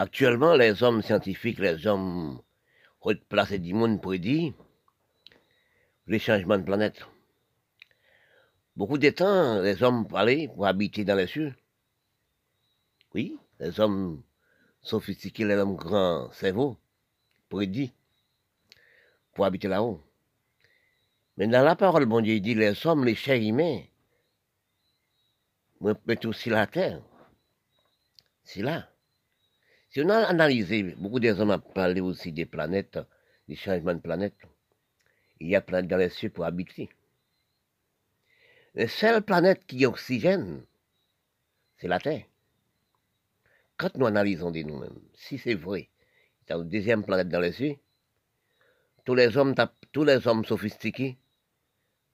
Actuellement, les hommes scientifiques, les hommes haute place du monde prédit les changements de planète. Beaucoup de temps, les hommes parlaient pour habiter dans les cieux. Oui, les hommes sophistiqués, les hommes grands cerveaux, prédit pour habiter là-haut. Mais dans la parole, bon Dieu dit, les hommes, les chers humains, mettent aussi la terre. C'est là. On a analysé, beaucoup des hommes ont parlé aussi des planètes, des changements de planètes. Il y a planète dans les cieux pour habiter. La seule planète qui a oxygène, c'est la Terre. Quand nous analysons de nous-mêmes, si c'est vrai, c'est une deuxième planète dans les cieux, tous les hommes, tous les hommes sophistiqués,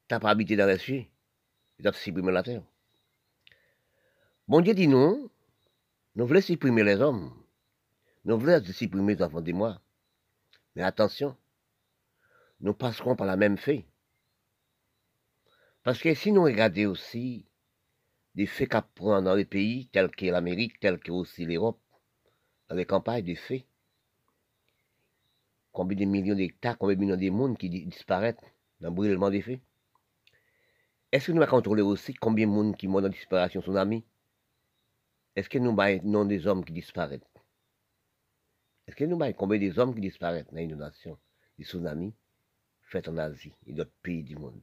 t'as pas habité dans les cieux, ils doivent supprimer la Terre. Bon Dieu dit non, nous voulons supprimer les hommes. Nous voulons supprimer les enfants de moi. Mais attention, nous passerons par la même fait. Parce que si nous regardons aussi des faits qu'apprend dans les pays tels que l'Amérique, tels que aussi l'Europe, dans les campagnes des faits, combien de millions d'hectares, combien de millions de monde qui disparaissent dans le brûlement des faits Est-ce que nous allons contrôler aussi combien de monde qui meurent dans la disparition tsunami? Est-ce que nous avons des hommes qui disparaissent? Est-ce que nous avons combien des hommes qui disparaissent? Dans l'inondation, des tsunamis faits en Asie et d'autres pays du monde.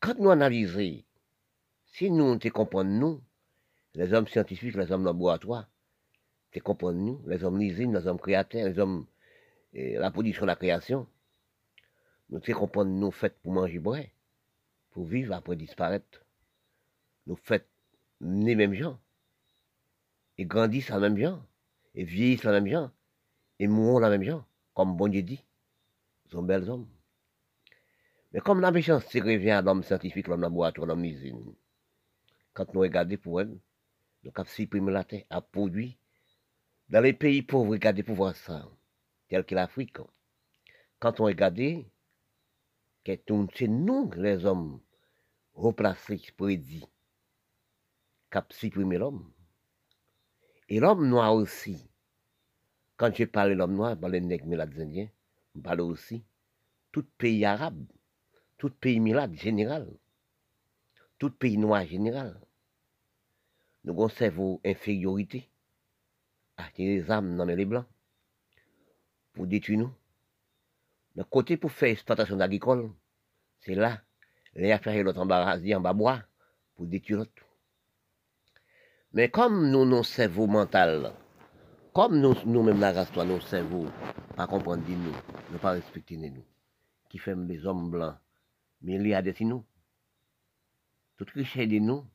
Quand nous analysons, si nous te comprenons, nous, les hommes scientifiques, les hommes laboratoires, te comprenons, nous, les hommes l'usine, les hommes créateurs, les hommes, la production, la création, nous te comprenons, nous, faits pour manger pour vivre après disparaître. Nous faits les mêmes gens et grandissent en même gens et vieillissent la même gens, et mourront la même gens, comme bon Dieu dit. Ils sont belles hommes. Mais comme la méchanceté revient à l'homme scientifique, l'homme laboratoire, l'homme usine, quand nous regardons pour elle, nous avons supprimé la terre, à produit. Dans les pays pauvres, regardez pour voir ça, tel que l'Afrique. Quand on regarde, c'est nous, les hommes, replacés, prédits, qui avons supprimé l'homme. Et l'homme noir aussi. Quand je parle de l'homme noir, je parle des nègres indiens, je parle aussi tout pays arabe, tout pays milade général, tout pays noir général. Nous avons cerveau infériorité, acheter des âmes dans les blancs, pour détruire nous. Le côté pour faire exploitation agricole, c'est là, les affaires l'autre en bas bois, pour détruire l'autre. Mais comme nous, nos cerveaux mental, comme nous, nous-mêmes, la race, nos cerveaux, pas comprendre nous, ne pas respecter nous, qui fait les hommes blancs, mais il y a des nous. Toute richesse de nous,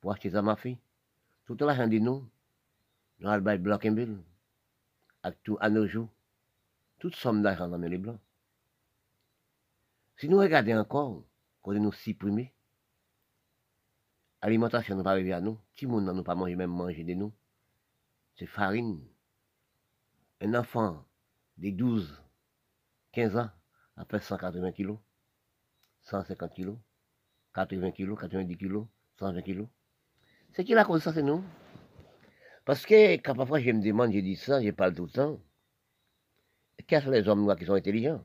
pour acheter ça, ma fille, tout l'argent de nous, nous allons blanc et à, tout, à nos jours, toute somme d'argent dans les blancs. Si nous regardons encore, qu'on nous supprimer, Alimentation n'est pas arrivée à nous. Si monde n'a pas mangé, même manger de nous? C'est farine. Un enfant de 12, 15 ans, après 180 kilos, 150 kilos, 80 kilos, 90 kilos, 120 kilos. C'est qui la cause ça, c'est nous? Parce que quand parfois je me demande, je dis ça, je parle tout le temps. Qu'est-ce que les hommes noirs qui sont intelligents?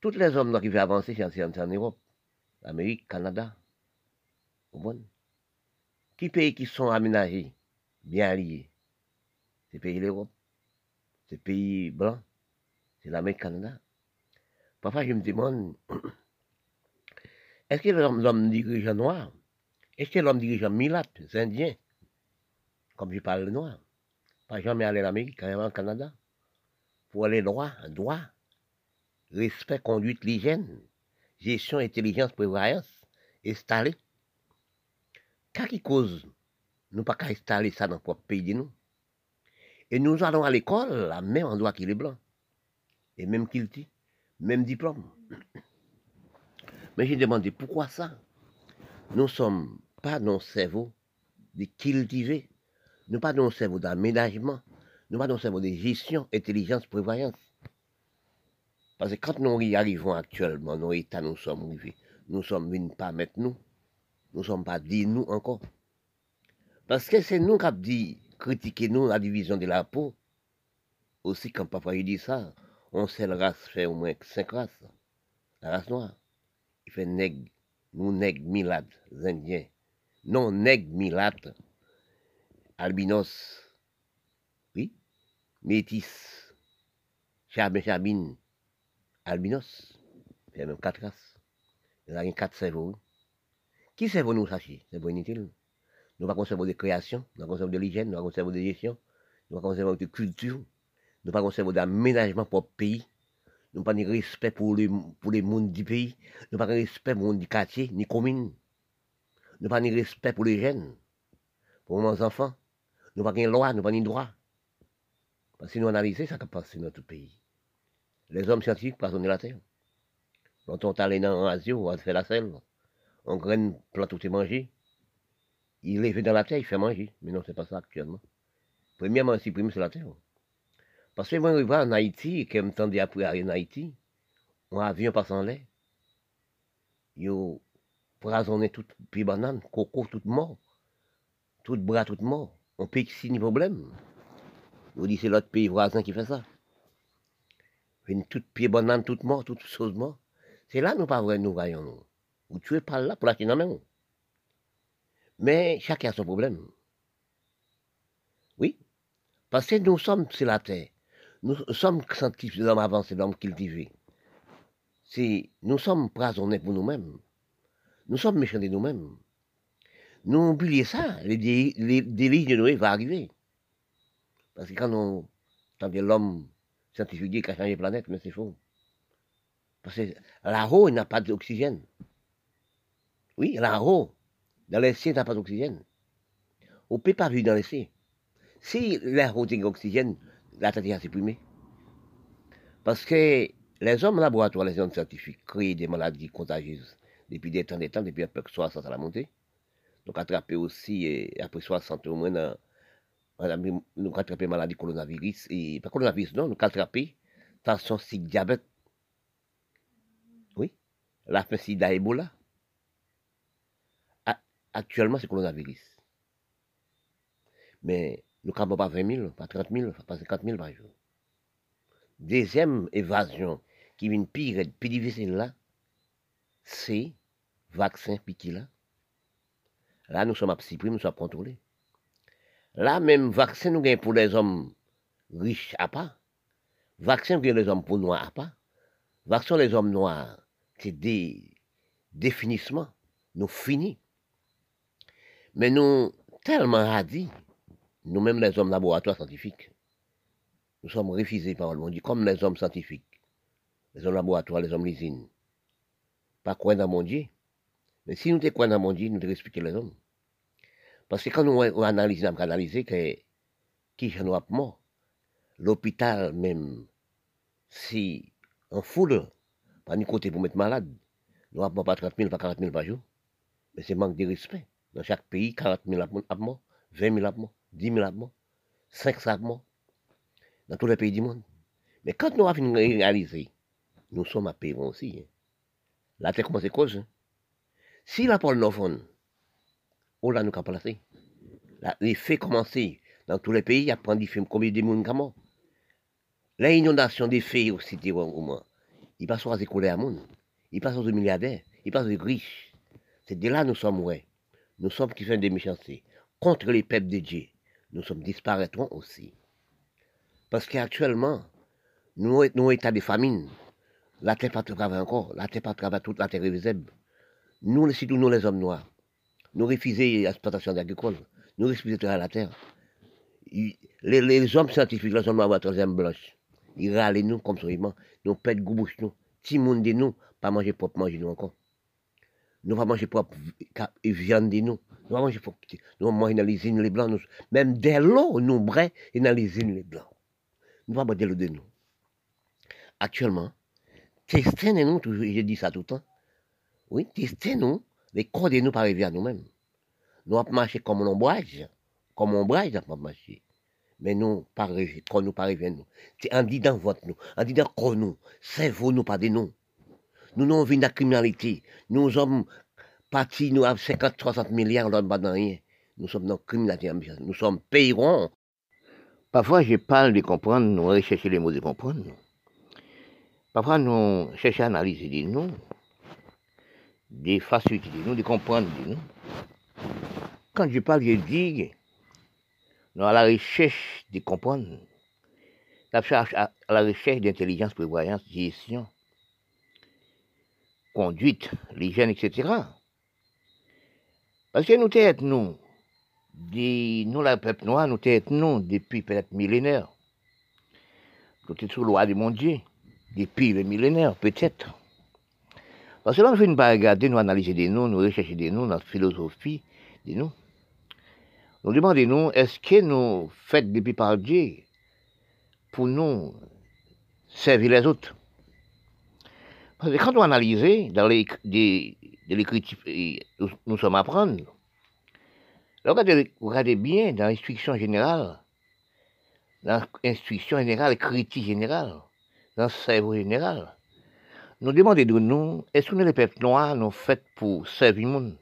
Tous les hommes noirs qui veulent avancer, c'est en Europe, Amérique, Canada, qui pays qui sont aménagés, bien liés? C'est pays l'Europe, c'est pays blanc, c'est l'Amérique Canada. Parfois je me demande, est-ce que l'homme dirigeant noir, est-ce que l'homme dirigeant milat, indien, comme je parle le noir, pas jamais aller en Amérique, carrément au Canada, pour aller droit, droit, respect, conduite, l'hygiène, gestion, intelligence, prévoyance, installé. Qu'est-ce qui cause nous pas qu'à installer ça dans notre pays de nous Et nous allons à l'école, la même endroit qu'il est blanc. Et même qu'il dit, même diplôme. Mais j'ai demandé pourquoi ça? Nous ne sommes pas dans le cerveau de cultiver, nous pas dans le cerveau d'aménagement, nous pas dans le cerveau de gestion, intelligence, prévoyance. Parce que quand nous y arrivons actuellement, nos états nous sommes arrivés, nous sommes venus pas mettre nous ne sommes pas dit nous encore. Parce que c'est nous qui avons dit, critiquer nous la division de la peau. Aussi, quand papa il dit ça, on sait la race fait au moins cinq races. La race noire. Il fait nègre, nous nègres, milates, indiens. Non, nègre, milates, albinos, oui, métis, charbin, charbine, albinos. Il y a même quatre races. Il y a quatre cerveaux. Qui cerveau nous sachez C'est bon inutile. Nous ne pas conserver de création, nous ne pas conserver de l'hygiène, nous ne pas conserver de gestion, nous ne pas conserver de culture, nous ne pas conserver d'aménagement pour le pays, nous ne pas de respect pour les, pour les mondes du pays, nous pas de respect pour le monde du quartier, ni commune, nous pas de respect pour les jeunes, pour nos enfants, nous pas de loi, nous pas de droit. Parce que nous analysons ça qui passe dans notre pays? Les hommes scientifiques passent la terre. Quand on est allé dans l'Asie, on a fait la selle, on graine plante tout est mangé. Il est dans la terre, il fait manger. Mais non, c'est pas ça actuellement. Premièrement, si premier, c'est la terre. Parce que moi, je vais en Haïti, et me tendait après aller en Haïti, un avion passe en l'air. Yo poisonné tout puis banane, coco tout mort, tout bras tout mort. On peut ici ni problème. Vous dites c'est l'autre pays voisin qui fait ça. Une toute pied banane, toute mort, toute chose mort. C'est là nous pas vrai nous voyons nous. Vous tuez pas là pour la dans la main. Mais chacun a son problème. Oui. Parce que nous sommes sur la terre. Nous sommes scientifiques, l'homme avancé, l'homme cultivé. C'est, nous sommes prisonniers pour nous-mêmes. Nous sommes méchants de nous-mêmes. Nous oublions ça. Les, délits de Noé vont arriver. Parce que quand on entend l'homme scientifique qui a changé la planète, mais c'est faux. Parce que là-haut, il n'y pas d'oxygène. Oui, là-haut, dans les cieux, il n'y a pas d'oxygène. On ne peut pas vivre dans les cieux. Si l'air haut d'oxygène, la tête est supprimée. Parce que les hommes laboratoires, les hommes scientifiques, créent des maladies contagieuses depuis des temps, des temps, depuis un peu 60 à la montée. Donc, attraper aussi, et après 60 au moins, nous attraper maladie coronavirus, pas coronavirus, non, nous attraper tension, diabète. Oui, la fin sida, Ebola. Actuellement, c'est coronavirus. Mais nous ne pas 20 000, pas 30 000, pas 50 000 par jour. Deuxième évasion qui vient pire, plus difficile là, c'est vaccin piqué là. Là, nous sommes à nous sommes contrôlés. Là, même vaccin, nous gagnons pour les hommes riches à pas. Vaccin pour les hommes pour noirs à pas. Vaccin les hommes noirs, c'est des définissements. Nous finis. Mais nous, tellement radis, nous-mêmes les hommes laboratoires scientifiques, nous sommes refusés par le monde, comme les hommes scientifiques, les hommes laboratoires, les hommes l'usine. Pas quoi dans mon Dieu. Mais si nous te quoi dans mon Dieu, nous devons expliquer les hommes. Parce que quand nous analysons, nous analysons que qui j'en ai mort, l'hôpital même, si en foule, pas ni côté pour mettre malade, nous n'avons pas 30 000, pas 40 000 par jour. Mais c'est manque de respect. Dans chaque pays, 40 000 morts, 20 000 morts, 10 000 morts, 500 morts. Dans tous les pays du monde. Mais quand nous avons réalisé, nous sommes à payer aussi. Hein. Là, c'est comment c'est cause. Si la Paul Novon, on l'a nous placé. Les faits commencent dans tous les pays, il y a plein de films, combien de monde. L'inondation des faits aussi, au moins, il passe à à monde. Il passe aux milliardaires, il passe aux riches. C'est de là que nous sommes, ouais nous sommes qui font des méchancetés contre les peuples de Dieu, nous sommes disparaîtrons aussi. Parce qu'actuellement, nous sommes état de famine. La terre pas travaille encore, la terre pas travaille toute la terre visible. Nous, nous les hommes noirs, nous refusons l'exploitation agricole, nous refusons de la terre. Les, hommes scientifiques, les hommes noirs, la troisième blanche, ils râlent nous comme ça, nous pètent bouche nous, si monde de nous, pas manger propre manger nous encore. Nous allons manger propre viande de nous. Nous allons manger propre. Nous manger dans les îles les blancs. Nous, même dès l'eau, nous brais et dans les îles les blancs. Nous allons manger l'eau de nous. Actuellement, testez-nous, je dis ça tout le temps. Oui, testez-nous, les corps de nous par à nous-mêmes. Nous allons marcher comme un ombrage. Comme un ombrage, nous marcher. Mais nous, par quand nous par à nous. C'est en disant votre nous, en disant quoi nous, c'est vous nous, pas de nous. Nous n'avons vu la criminalité. Nous sommes partis, nous avons 50, 60 milliards, nous n'avons rien. Nous sommes dans criminalité ambitieuse. Nous sommes payrons. Parfois, je parle de comprendre, nous rechercher les mots de comprendre. Parfois, nous cherchons à analyser des nous, des facilités de nous, de comprendre de nous. Quand je parle, je dis, nous à la recherche de comprendre, à la recherche d'intelligence, prévoyance, gestion, conduite, l'hygiène, etc. Parce que nous sommes, nous, nous, le peuple noir, nous sommes, nous, depuis peut-être millénaires. Nous sommes sous loi de mon Dieu, depuis le millénaire, peut-être. Parce que là, nous faisons pas regarder, nous analyser des noms, nous rechercher des noms, notre philosophie des noms. Nous demandons, est-ce que nous faites depuis par Dieu pour nous servir les autres? Parce que quand on analyse dans l'écriture, nous, nous sommes à prendre, regardez, regardez bien dans l'instruction générale, dans l'instruction générale, critique générale, dans le cerveau général, nous demandons de nous, est-ce que nous, les peuples noirs, nous faits pour servir le monde?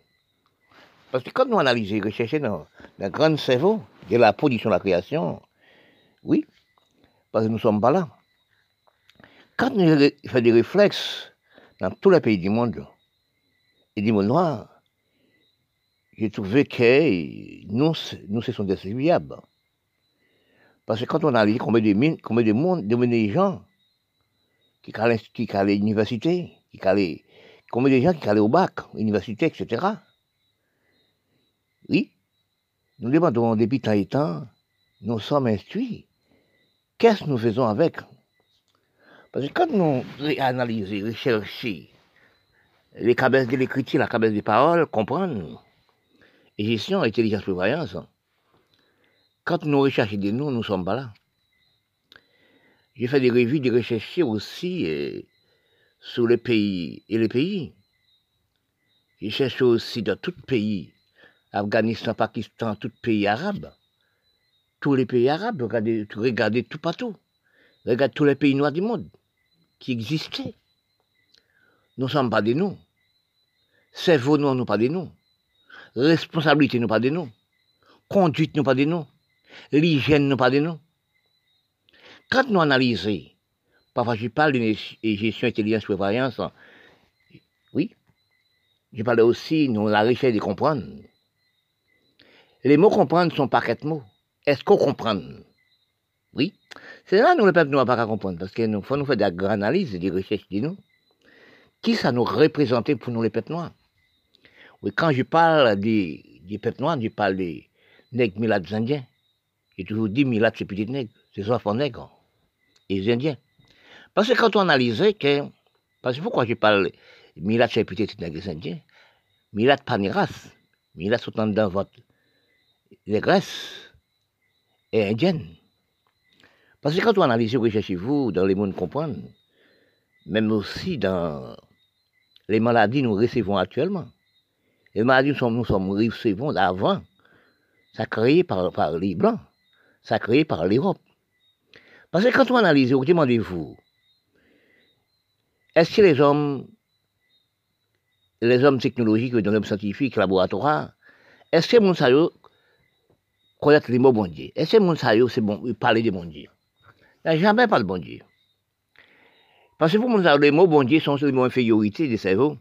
Parce que quand nous analysons, recherchons dans le grand cerveau de la production de la création, oui, parce que nous ne sommes pas là. Quand nous faisons des réflexes dans tous les pays du monde, et du monde noir, j'ai trouvé que nous, nous, ce sont des. Parce que quand on analyse combien de, combien de monde, de gens qui qui à l'université, qui allaient, combien de gens qui allaient au bac, université, etc. Oui, nous demandons depuis tant et temps, nous sommes instruits. Qu'est-ce que nous faisons avec Parce que quand nous analysons, recherchons les cabesses de l'écriture, la cabesse des paroles, comprendre, et gestion, intelligence, prévoyance, quand nous recherchons de nous, nous ne sommes pas là. J'ai fait des revues, des recherches aussi euh, sur les pays et les pays. J'ai cherché aussi dans tout pays, Afghanistan, Pakistan, tout pays arabe. Tous les pays arabes, regardez, regardez tout partout. Regardez tous les pays noirs du monde qui existaient. Nous ne sommes pas des nous. Cerveau nous, nous pas des nous. Responsabilité nous pas des nous. Conduite nous pas des nous. L'hygiène nous pas des nous. Quand nous analysons, parfois je parle d'une gestion intelligence prévoyance, oui, je parle aussi de la richesse de comprendre. Les mots comprendre sont pas quatre mots. Est-ce qu'on comprend? Oui. C'est là nous, le peuple, nous pas comprendre, parce qu'il faut nous faire des grandes analyses, des recherches de nous. Qui ça nous représente pour nous, les peuples noirs? Oui, quand je parle des, des peuples noirs, je parle des nègres milades indiens. J'ai toujours dit milades, c'est petits nègres, c'est enfants nègres les Indiens. Parce que quand on analysait que, parce que pourquoi je parle Milat c'est peut-être les Indiens, Milat pas une race, Milat sont dans votre les Grèces et indiennes. Parce que quand on analyse chez vous, dans les mondes comprendre, même aussi dans les maladies que nous recevons actuellement, les maladies que nous, sommes, recevons d'avant, ça créé par, les Blancs, ça créé par l'Europe. Parce que quand on analyse, vous demandez-vous, est-ce que les hommes, les hommes technologiques, les hommes scientifiques, laboratoires, est-ce que gens connaissent les mots bon Est-ce que gens c'est bon, parler de bon Dieu? Il n'y a jamais pas de bon Dieu. Parce que nous, les mots bon Dieu sont les mots infériorité des cerveaux.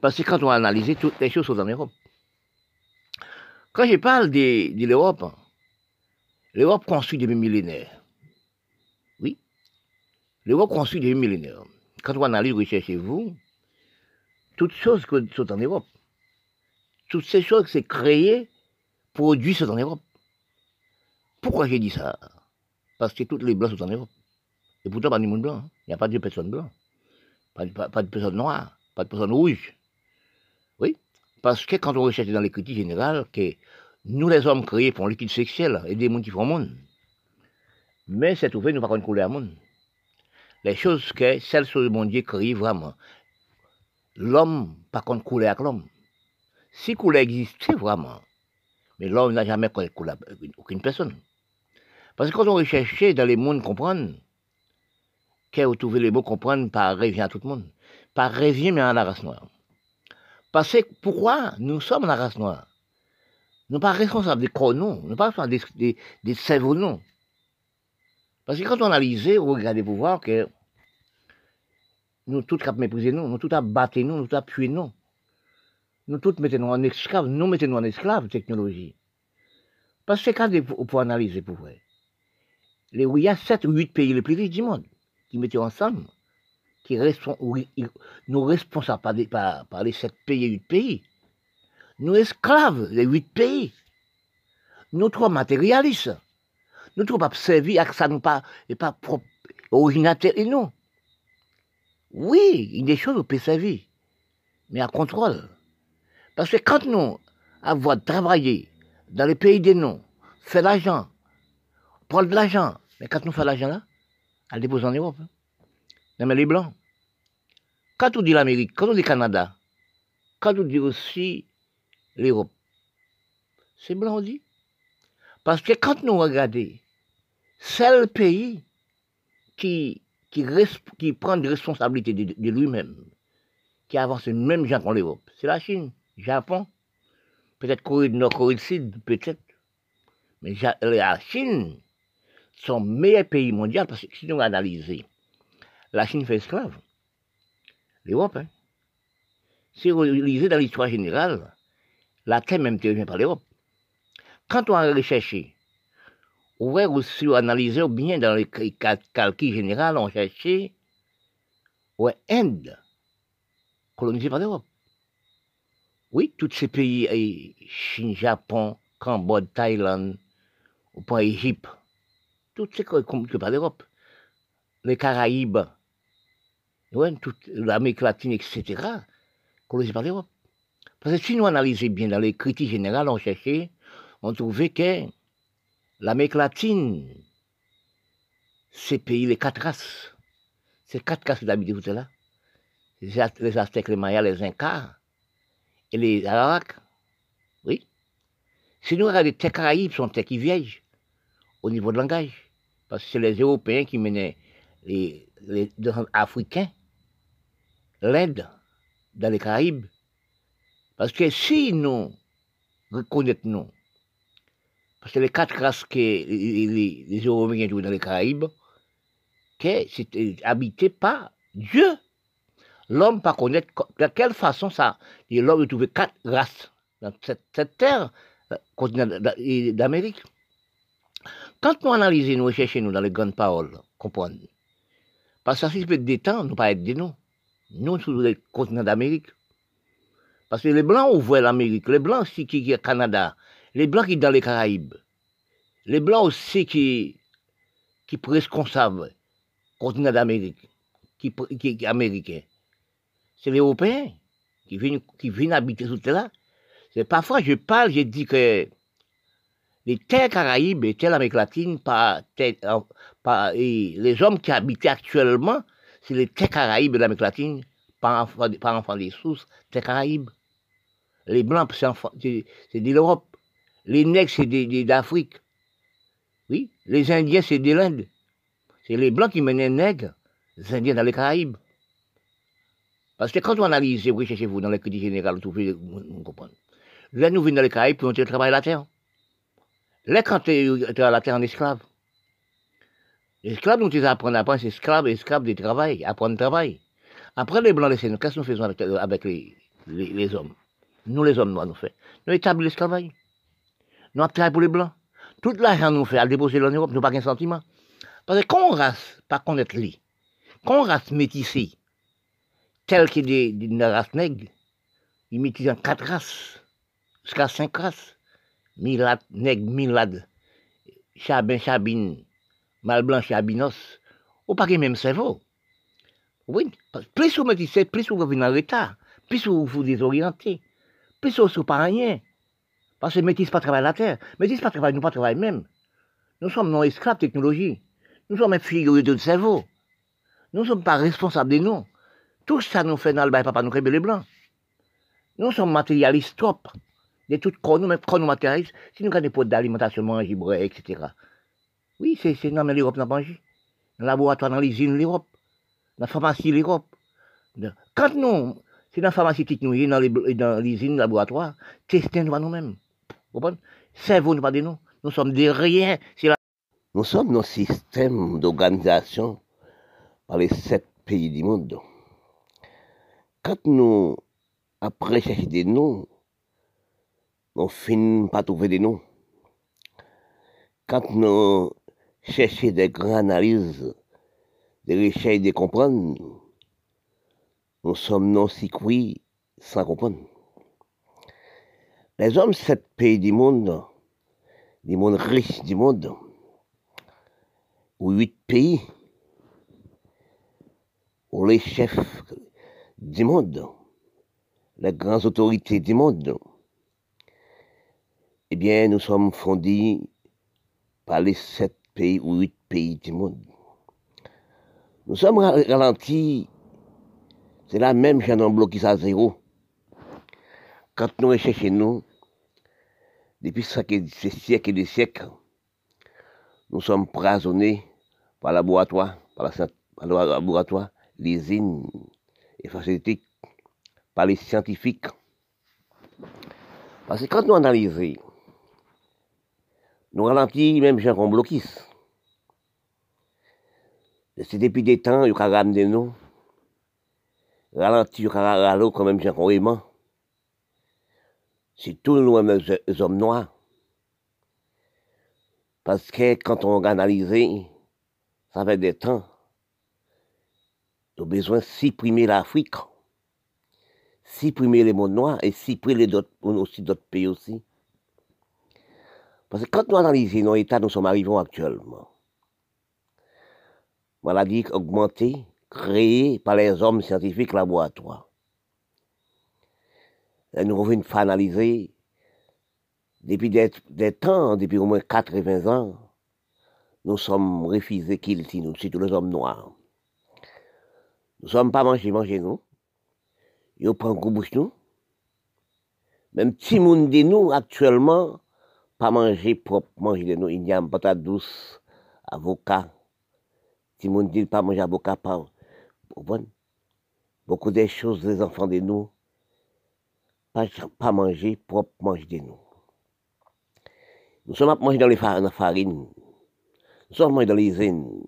Parce que quand on analyse, toutes les choses sont en Europe. Quand je parle de, de l'Europe, l'Europe construit depuis millénaires. L'Europe construit des millénaires. Quand on analyse, recherchez-vous, toutes choses sont en Europe, toutes ces choses qui sont créées, produites sont en Europe. Pourquoi j'ai dit ça? Parce que toutes les blancs sont en Europe. Et pourtant, pas de monde blanc. Il n'y a pas de personnes blanches. Pas de, pas, personnes noires. Pas de personnes rouges. Oui. Parce que quand on recherche dans les critiques générales que nous, les hommes créés, pour l'étude sexuelle et des mondes qui font monde. Mais c'est trouvé, nous pas une couleur monde les choses que celles sur le monde crée vraiment. L'homme, par contre, coulé avec l'homme. Si coulé existait vraiment, mais l'homme n'a jamais connu aucune personne. Parce que quand on recherche dans les mondes comprendre, trouve les mots comprendre par revient à tout le monde? Par revient, mais à la race noire. Parce que pourquoi nous sommes la race noire? Nous pas responsables des corps, non. Nous pas responsables des, des, des. Parce que quand on analyse, on regarde pour voir que nous tous cap mépriser nous, nous tous à battre nous, nous tous tuer nous. Nous tous mettons en esclave, nous mettons en esclave technologie. Parce que quand vous pouvez analyser pour vrai, il y a 7 ou 8 pays les plus riches du monde qui mettent ensemble, qui ils- nous responsables par, des- les 7 pays et 8 pays. Nous esclaves, les 8 pays. Nous trop matérialistes. Nous trop pas servis à que ça nous pas, et pas propre, originateur et non. Oui, il y a des choses où on peut servir, mais à contrôle. Parce que quand nous avons travaillé dans les pays des noms, fait l'argent, prendre de l'argent, mais quand nous faisons l'argent là, à le déposer en Europe. hein. Mais les Blancs. Quand on dit l'Amérique, quand on dit Canada, quand on dit aussi l'Europe, c'est blanc on dit. Parce que quand nous regardons, c'est le pays qui, qui, prend des responsabilités de, lui-même, qui avance le même genre qu'en l'Europe. C'est la Chine, Japon, peut-être Corée du Nord, Corée du Sud, peut-être. Mais la Chine, son meilleur pays mondial, parce que si nous analysons, la Chine fait esclave. L'Europe, hein. Si vous lisez dans l'histoire générale, la terre même était par l'Europe. Quand on a recherché, on va aussi analyser bien dans les cal- cal- calculs généraux, on cherchait, ouais, Inde, colonisée par l'Europe. Oui, tous ces pays, Chine, Japon, Cambodge, Thaïlande, au point Égypte, tous ces co- colonisés par l'Europe. Les Caraïbes, ouais, toute l'Amérique latine, etc., colonisés par l'Europe. Parce que si nous analysons bien dans les critiques générales, on cherchait, on trouvait que l'Amérique latine, ces pays, les quatre races, ces quatre races tout là, les Az- les Aztèques, les Mayas, les Incas et les Arawaks, oui. Si nous regardons les Caraïbes, sont terres qui vieillent au niveau de langage, parce que c'est les Européens qui menaient les, Africains, l'Inde, dans les Caraïbes. Parce que si nous reconnaissons, parce que les quatre races que les, les, les Européens jouent dans les Caraïbes, que c'était habité par Dieu. L'homme pas connaître co- de quelle façon ça. L'homme a trouvé quatre races dans cette, cette terre, euh, continent d'Amérique. Quand nous analysons, nous recherchons dans les grandes paroles, comprendre. Parce que ça, si peut détendre, nous pas être des noms. Nous, sur le continent d'Amérique. Parce que les Blancs ouvrent l'Amérique, les Blancs aussi qui, qui est Canada, les Blancs qui sont dans les Caraïbes, les Blancs aussi qui, qui sont responsables, continent d'Amérique, qui, qui, américain. C'est les Européens qui viennent, qui viennent habiter sous là. C'est parfois je parle, je dis que les terres Caraïbes et terres l'Amérique latine, par, euh, les hommes qui habitent actuellement, c'est les terres Caraïbes de l'Amérique latine, par enfant, des sources, terres Caraïbes. Les Blancs, c'est de l'Europe. Les Nègres, c'est d'Afrique. Oui, les Indiens, c'est de l'Inde. C'est les Blancs qui mènent les Nègres, les Indiens dans les Caraïbes. Parce que quand on analyse, vous cherchez vous dans les critiques générales, vous comprenez. Là, nous venons dans les Caraïbes, puis on travaille la terre. Là, quand tu es à la terre en esclave, l'esclave, nous, tu apprendre à apprendre, c'est esclave, esclave de travail, apprendre le travail. Après, les Blancs, les nous, qu'est-ce que nous faisons avec, les, hommes? Nous, les hommes noirs, nous faisons. Nous établissons l'esclavage. Nous travaillons pour les Blancs. Tout l'argent nous fait à déposer en Europe, nous pas qu'un sentiment. Parce que quand on race, pas connaître lui, quand on race métissée, telle que des, des, des races nègres, ils métissent en quatre races, jusqu'à cinq races. Milad, nègre, milad, chabin, chabine, mal blanc, chabinos, ou pas que même cerveau. Oui, plus vous métissez, plus vous revenez en retard, plus vous vous désorientez, plus vous ne pas rien. Parce que métis pas travailler la terre, métis pas travailler, nous pas travailler même. Nous sommes non esclaves technologie. Nous sommes figurés de cerveau. Nous ne sommes pas responsables de nous. Tout ça nous fait dans le bail papa nous les blancs. Nous sommes matérialistes top. De tout corps, nous, corps nous si nous avons des potes d'alimentation, manger, etc. Oui, c'est, c'est, non, mais l'Europe n'a pas mangé. Dans le laboratoire, dans l'usine, l'Europe. La pharmacie, l'Europe. Quand nous, c'est dans la pharmaceutique, nous, dans, les, dans l'usine, le laboratoire, tester nous nous-mêmes. Vous comprenez? Cerveau, nous pas de nous. Nous sommes des rien. La... Nous sommes dans un système d'organisation par les sept pays du monde. Quand nous, après chercher des noms, on finit pas trouver des noms. Quand nous cherchons des grandes analyses, des recherches de comprendre, nous sommes non si cuits sans comprendre. Les hommes, sept pays du monde, du monde riche du monde, ou huit pays, ou les chefs du monde, les grandes autorités du monde, eh bien, nous sommes fondés par les sept pays ou huit pays du monde. Nous sommes ralentis, c'est la même chaîne en bloqué à zéro. Quand nous recherchons nous, depuis ces siècles et des siècles, nous sommes prisonnés par le laboratoire, par, le laboratoire, les usines et par les scientifiques. Parce que quand nous analysons, nous ralentissons même gens qu'on bloquisse. C'est depuis des temps, il y a ramené nous, ralenti, il y quand même gens qu'on aimant. C'est tout nous les hommes noirs. Parce que quand on analyse, ça fait des temps, nous avons besoin de supprimer l'Afrique, supprimer les mondes noirs et supprimer d'autres pays aussi. Parce que quand nous analysons nos états, nous sommes arrivés actuellement. Maladie augmentée, créée par les hommes scientifiques laboratoires. Et nous revenons analyser depuis des, temps, depuis au moins 80 ans, nous sommes refusés qu'ils nous, c'est tous les hommes noirs. Nous ne sommes pas mangés, mangés nous. Ils prennent un bouche nous. Même si nous, actuellement, pas manger propre, manger de nous, une patate douce, avocat. Si monde dit pas manger avocat, pas. Bon. Beaucoup de choses, les enfants de nous, pas, manger propre, manger de nous. Nous sommes à manger dans les farines. Nous sommes dans les usines.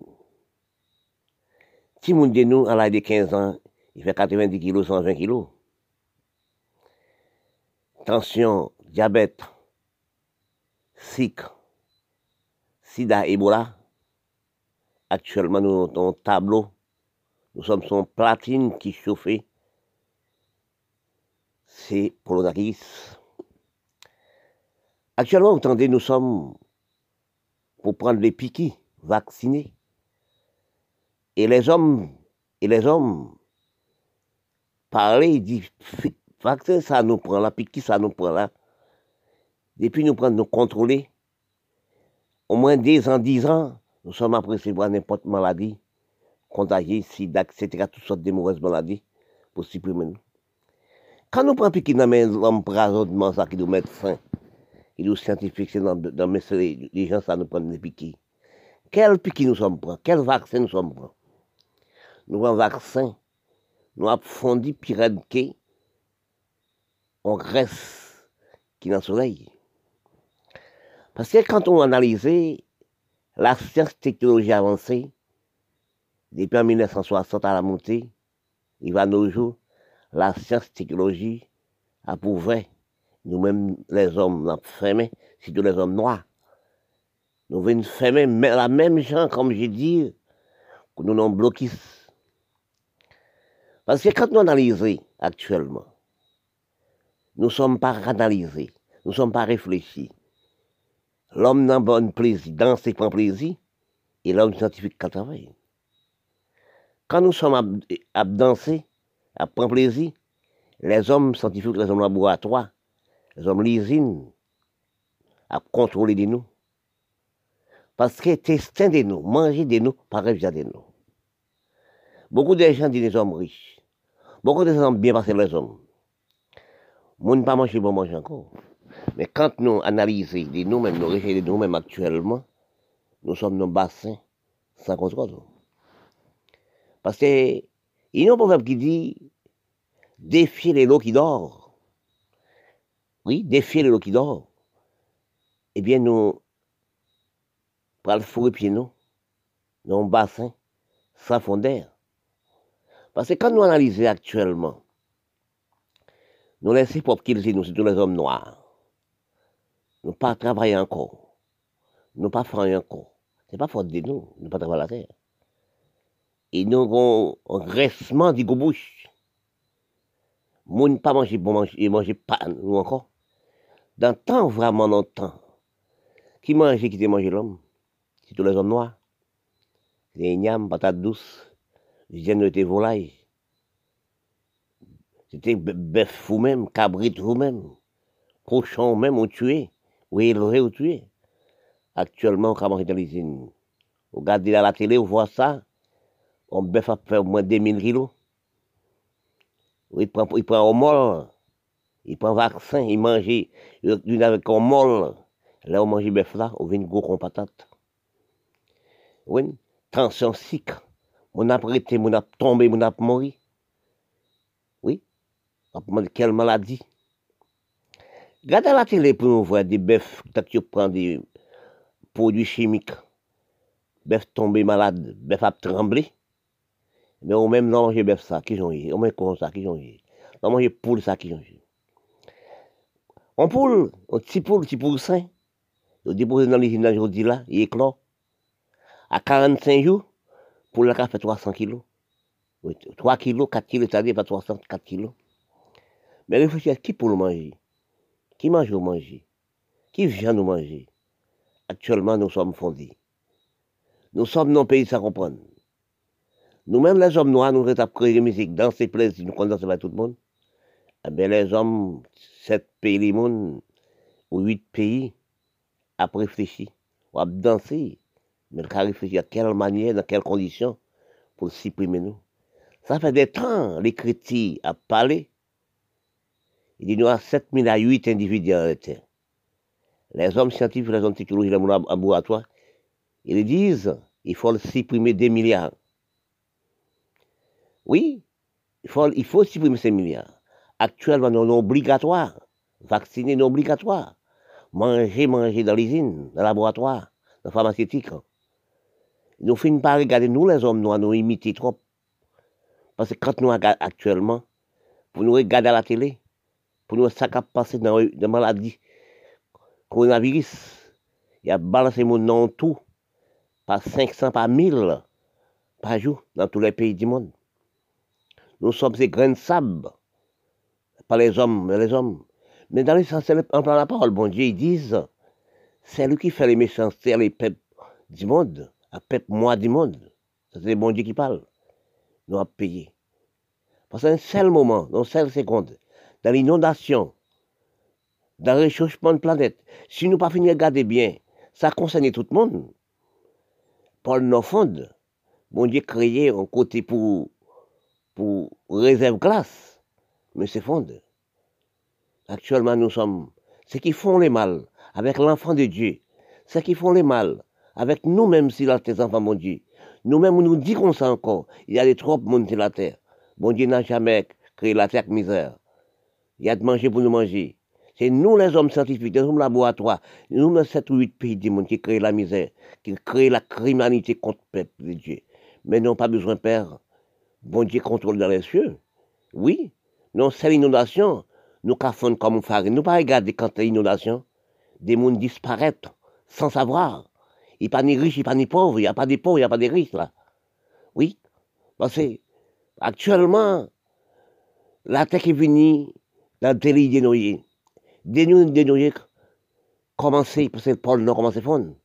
Si mon de nous, à l'âge de 15 ans, il fait 90 kg, 120 kg. Tension, diabète, sucre, sida, Ebola. Actuellement, nous avons un tableau. Nous sommes sur platine qui chauffe. C'est Polonakis. Actuellement, vous entendez, nous sommes pour prendre les piquets, vaccinés. Et les hommes, et les hommes, parlent, ils disent, vaccin, ça nous prend là, piquet, ça nous prend là. Depuis nous prendre, nous contrôler, au moins 10 ans, 10 ans, nous sommes recevoir n'importe maladie, contagiée, sida, etc., toutes sortes de mauvaises maladies, pour supprimer nous. Quand nous prenons piquet dans l'embrasonnement, ça qui nous met fin, et nous scientifiques, c'est dans, dans les gens, ça nous prend des piquets. Quel piquet nous sommes prêts? Quel vaccin nous sommes prêts? Nous avons un vaccin, nous avons pirate en Grèce, qui est dans le soleil. Parce que quand on analyse la science technologie avancée, depuis en 1960 à la montée, il va nos jours, la science technologie a prouvé nous-mêmes, les hommes, nous c'est surtout les hommes noirs. Nous venons fermer la même gens, comme j'ai dit, que nous nous bloquons. Parce que quand nous analysons actuellement, nous ne sommes pas analysés, nous ne sommes pas réfléchis. L'homme n'a bon plaisir, danser prend plaisir, et l'homme scientifique quand travaille. Quand nous sommes à, danser, à prendre plaisir, les hommes scientifiques, les hommes laboratoires, les hommes l'usine à contrôler de nous. Parce que tester de nous, manger de nous, pareil de nous. Beaucoup de gens disent les hommes riches. Beaucoup de gens bien passés les hommes. Moun pas manger bon manger encore. Mais quand nous analysons nous-mêmes, nous de nous-mêmes actuellement, nous sommes dans le bassin sans contrôle. Parce que, il y a un proverbe qui dit, défier les lots qui dorment. Oui, défier le qui dort. eh bien, nous prenons le fourrer pied nous, dans un bassin, sans fond d'air. Parce que quand nous analysons actuellement, nous laissons pour qu'ils nous, tous les hommes noirs. Nous pas travailler encore. Nous pas faire encore. C'est pas faute de nous, nous pas travailler la terre. Et nous avons un graissement du bouche. Moun pas manger bon manger, manger pas nous encore. Dans le temps, vraiment dans le temps, qui mangeait, qui était mangé l'homme? C'est tous les hommes noirs. Les ignames, patates douces, viande de volaille. C'était bœuf vous-même, cabrit vous-même, cochon même, on tué, ou élevé ou tué. Actuellement, on va manger dans l'usine. Vous regardez à la télé, vous voyez ça, on bœuf fait au moins 2000 kilos. Il prend, il prend un molle, il prend vaccin, il mange, il avec un molle. Là, on mange bœuf là, on vient gros comme patate. Oui, tension sick. Mon a prêté, mon a tombé, mon a mort. Oui, quelle maladie? Regardez la télé pour voir des bœufs, quand tu prends des produits chimiques. Bœuf tombé malade, bœuf a tremblé. Mais au même non manger bœuf ça, qui j'en ai. Au même con ça, qui j'en ai. Non manger poule ça, qui j'en ai. On poule, un petit poule, petit poule sain. Il dépose dans l'usine aujourd'hui là, il éclore. À 45 jours, pour le cas fait 300 kilos. 3 kilos, 4 kilos, c'est-à-dire pas 300, 4 kilos. Mais réfléchissez, qui pour le manger? Qui mange au manger Qui vient nous manger? Actuellement, nous sommes fondés. Nous sommes le pays sans comprendre. Nous-mêmes, les hommes noirs, nous avons créé la musique, danser, plaisir, nous connaissons pas tout le monde. Eh bien, les hommes, sept pays du monde, ou huit pays, ont réfléchi, ont dansé, mais ils réfléchi à quelle manière, dans quelles conditions, pour supprimer nous? Ça fait des temps, les chrétiens ont parlé. Il nous avons 7 000 à 8 individus terre. Les hommes scientifiques, les hommes technologiques, les laboratoires, ils disent, il faut supprimer des milliards. Oui, il faut, supprimer ces milliards. Actuellement, non obligatoire. Vacciner non obligatoire. Manger, manger dans l'usine, dans le laboratoire, dans la pharmaceutique. Nous finissons par regarder, nous les hommes noirs, nous imiter trop. Parce que quand nous regardons actuellement, pour nous regarder à la télé, pour nous qui passer dans la maladie, coronavirus, il a balancé mon nom tout, par 500, par 1000 par jour, dans tous les pays du monde. Nous sommes ces grains de sable, pas les hommes, mais les hommes. Mais dans l'essentiel, en la parole, bon Dieu, ils disent, c'est lui qui fait les méchancetés, les peuples du monde, à peuple moi du monde. C'est le bon Dieu qui parle. Nous avons payé. Parce qu'un seul moment, dans une seule seconde, dans l'inondation, dans le réchauffement de la planète, si nous pas fini de regarder bien, ça concerne tout le monde. Paul nous fonde. Bon Dieu créé un côté pour pour réserve classe, mais c'est fonde. Actuellement, nous sommes ceux qui font les mal avec l'enfant de Dieu, ceux qui font les mal avec nous-mêmes, si là, tes enfants, mon Dieu. Nous-mêmes, nous disons ça encore. Il y a des trop monter la terre. Mon Dieu n'a jamais créé la terre misère. Il y a de manger pour nous manger. C'est nous, les hommes scientifiques, les hommes laboratoires, nous, les 7 ou 8 pays du monde qui créent la misère, qui créent la criminalité contre le peuple de Dieu. Mais n'ont pas besoin, Père, bon Dieu contrôle dans les cieux. Oui, non, c'est l'inondation. Nous caffons comme farine. Nous pas regarder quand a inondation. Des mondes disparaissent sans savoir. Il n'y a pas ni riches, il n'y a pas ni pauvres. Il n'y a pas des pauvres, il n'y a pas des riches là. Oui, parce que actuellement, la terre est venue le des noyés. Des noyés commencent, parce que le pôle nord commence à fondre.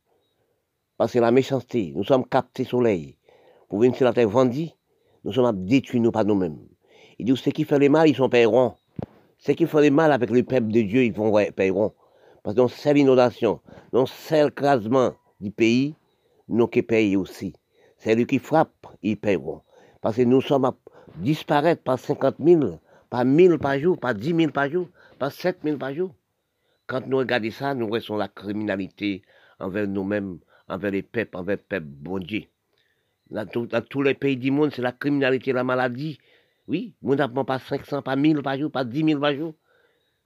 Parce que la méchanceté, nous sommes captés soleil. Pour venir sur la terre vendue, nous sommes détruits, nous, par nous-mêmes. Il dit, ceux qui font les mal, ils sont paieront. Ceux qui font les mal avec le peuple de Dieu, ils vont paieront. Parce que dans cette inondation, dans cet écrasement du pays, nous qui payons aussi. C'est qui frappe, ils paieront. Parce que nous sommes à disparaître par 50 000, par 1000 par jour, par 10 000 par jour, par 7 000 par jour. Quand nous regardons ça, nous restons la criminalité envers nous-mêmes, envers les peuples, envers le peuple bon Dieu. Dans, tous les pays du monde, c'est la criminalité, la maladie. Oui, nous n'avons pas 500, pas 1000 par jour, pas 10 000 par jour.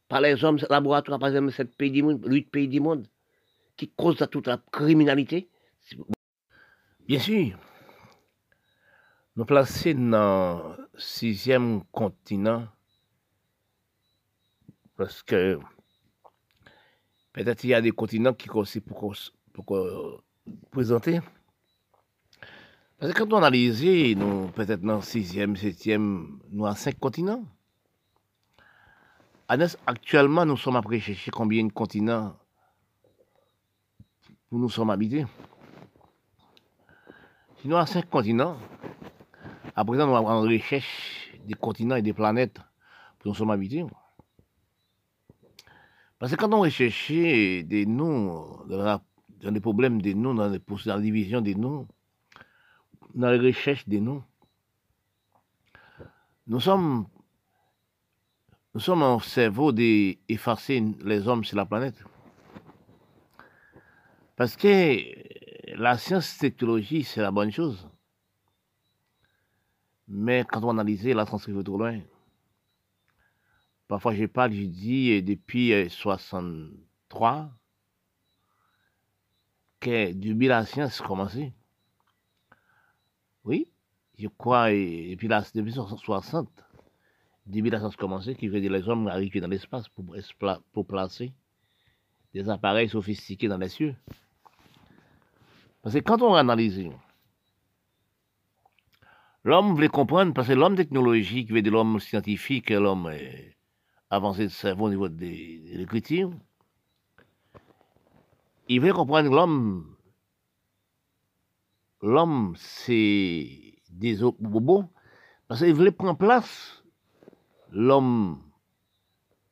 Par les hommes laboratoires, par exemple, 7 pays du monde, 8 pays du monde. qui cause toute la criminalité Bien sûr. Nous placer dans le sixième continent parce que peut-être il y a des continents qui aussi pour, pour, présenter. Parce que quand on analyse, nous, peut-être dans le sixième, septième, nous avons cinq continents. Actuellement, nous sommes après chercher combien de continents où nous sommes habités? Si nous avons cinq continents, à présent, nous avons en recherche des continents et des planètes pour nous sommes habités. Parce que quand on recherche des noms, dans les problèmes des noms, dans, la division des noms, dans la recherche des noms, nous sommes, nous sommes en cerveau d'effacer les hommes sur la planète. Parce que la science technologie, c'est la bonne chose. Mais quand on analyse, la transcrire trop loin. Parfois, je parle, je dis, depuis 63, euh, que depuis la science a commencé. Oui, je crois, et, puis là, depuis 1960, depuis la science a commencé, qui veut dire les hommes arrivent dans l'espace pour, placer des appareils sophistiqués dans les cieux. Parce que quand on analyse, l'homme voulait comprendre, parce que l'homme technologique l'homme scientifique, l'homme euh, avancé de cerveau au niveau de l'écriture, il veut comprendre l'homme. L'homme, c'est des bobos, parce qu'il voulait prendre place l'homme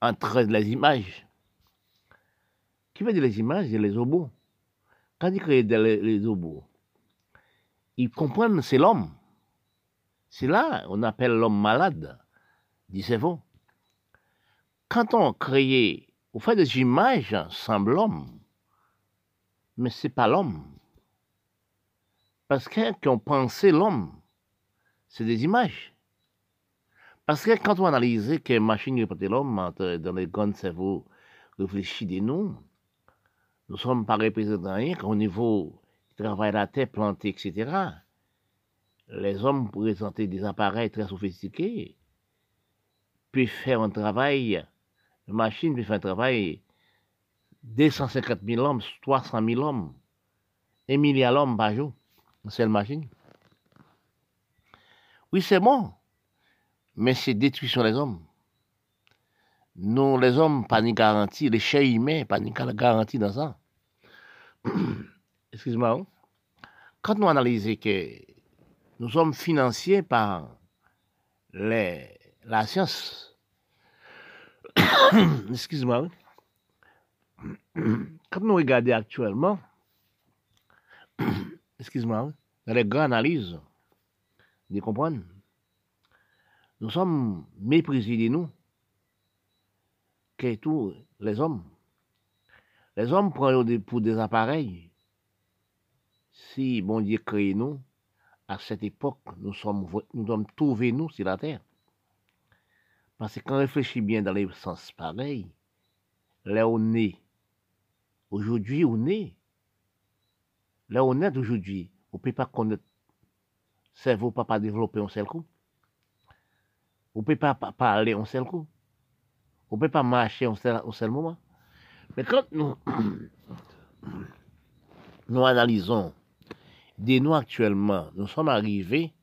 entre les images. Qui veut dire les images C'est les obos. Quand il crée les, les obos, il comprend c'est l'homme. C'est là on appelle l'homme malade, dit cerveau quand on crée, on fait des images l'homme, mais c'est pas l'homme. Parce que quand on pensait l'homme, c'est des images. Parce que quand on analyse que machine répète l'homme dans les grands cerveaux réfléchis des nous, nous ne sommes pas représentés qu'au niveau du travail de la terre, planter, etc. Les hommes présentaient des appareils très sophistiqués, puis faire un travail une machine peut faire un travail 250 000 hommes, 300 000 hommes, un milliard d'hommes par jour, une seule machine. Oui, c'est bon, mais c'est détruction des hommes. Nous, les hommes, pas ni garantie, les chers humains, pas ni garantie dans ça. Excuse-moi. Hein. Quand nous analysons que nous sommes financiers par les, la science, excuse-moi, quand nous regardons actuellement, excuse-moi, dans les grandes analyses, vous comprenez, nous sommes méprisés de nous, que tous les hommes. Les hommes prennent pour des appareils. Si bon Dieu crée nous, à cette époque, nous sommes, nous sommes sur la terre. Parce que quand on réfléchit bien dans les sens pareils, là on est, aujourd'hui on est, là on est aujourd'hui, on ne peut pas connaître, cerveau peut pas développer un seul coup. On ne peut pas parler un seul coup. On ne peut pas marcher un seul, seul moment. Mais quand nous, nous analysons des nous actuellement, nous sommes arrivés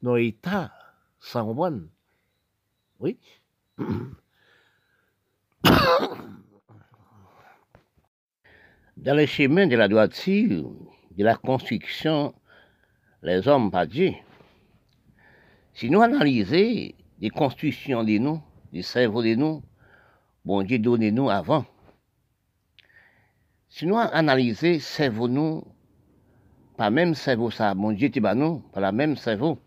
dans un état sans comprendre oui. Dans le chemin de la droiture, de la construction, les hommes pas Dieu. Si nous analysons les constructions de nous, les cerveaux de nous, bon Dieu donne nous avant. Si nous analysons cerveau nous, pas même cerveau ça, bon Dieu pas nous, pas la même cerveau.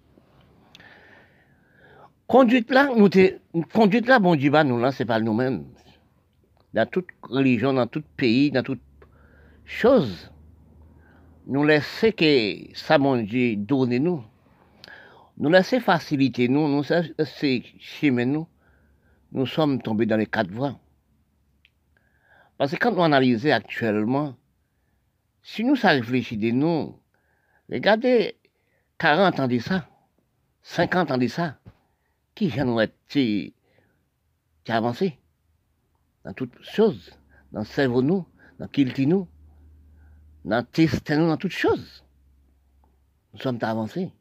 Conduite là, nous conduite là, bon Dieu, bah, nous là, c'est pas nous-mêmes. Dans toute religion, dans tout pays, dans toute chose, nous laissons que ça, bon Dieu, donne nous. Nous laissons faciliter nous, nous laissons chemin nous. Nous sommes tombés dans les quatre voies. Parce que quand on analyse actuellement, si nous ça réfléchit nous, regardez, 40 ans de ça, 50 ans de ça, qui été avancé dans toutes choses, dans le cerveau nous, dans le nous, dans le nous, dans toutes choses. Nous sommes avancés.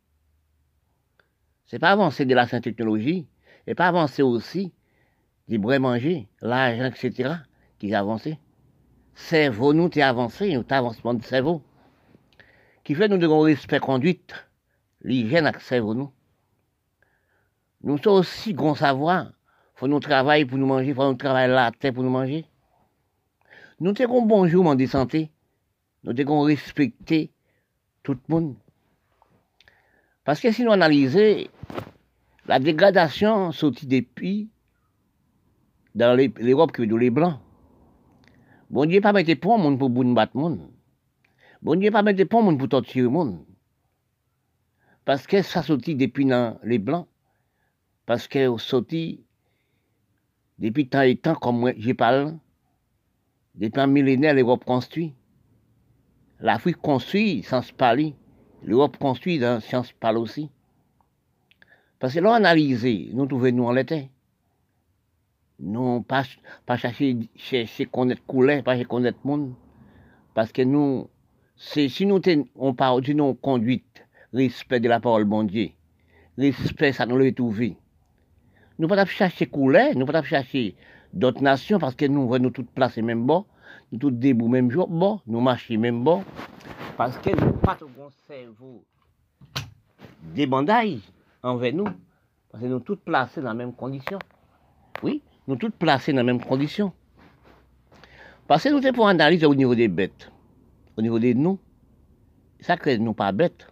C'est pas avancer de la sainte technologie, et pas avancer aussi du bruit manger, l'argent, etc., qui est avancé. Cerveau, nous, t'es avancé, nous, avancement de cerveau. Qui fait nous devons respect conduite, l'hygiène avec cerveau, nous. Nous sommes aussi grands savoir. Faut nous travailler pour nous manger, faut nous travailler la terre pour nous manger. Nous devons bonjour, de santé. Nous devons respecter tout le monde. Parce que si nous analysons, la dégradation sortie depuis dans l'Europe veut les blancs. Bon Dieu pas mettre pour monde pour battre monde. Bon Dieu pas mettre pour monde pour torturer monde. Parce que ça sorti depuis dans les blancs. Parce que sorti depuis tant et temps, comme j'ai parlé, depuis un millénaire, l'Europe construit. L'Afrique construit sans parler. L'Europe construit dans science parle aussi. Parce que l'on analysé, nous trouvons nous en l'été. Nous pas, pas chercher, chercher connaître couleur, pas chercher connaître monde. Parce que nous, si nous on parle de nos conduite, respect de la parole bon Dieu, respect, ça nous l'a trouvé. Nous ne pas chercher couleur, nous ne pas chercher d'autres nations parce que nous, nous toutes placer même bon, nous tous debout même jour, bon, nous marchons même bon. Parce que nous pas tout bon cerveau des bandages envers nous. Parce que nous tous placés dans la même condition. Oui, nous tous placés dans la même condition. Parce que nous sommes pour analyser au niveau des bêtes, au niveau des nous. Ça crée nous pas bêtes.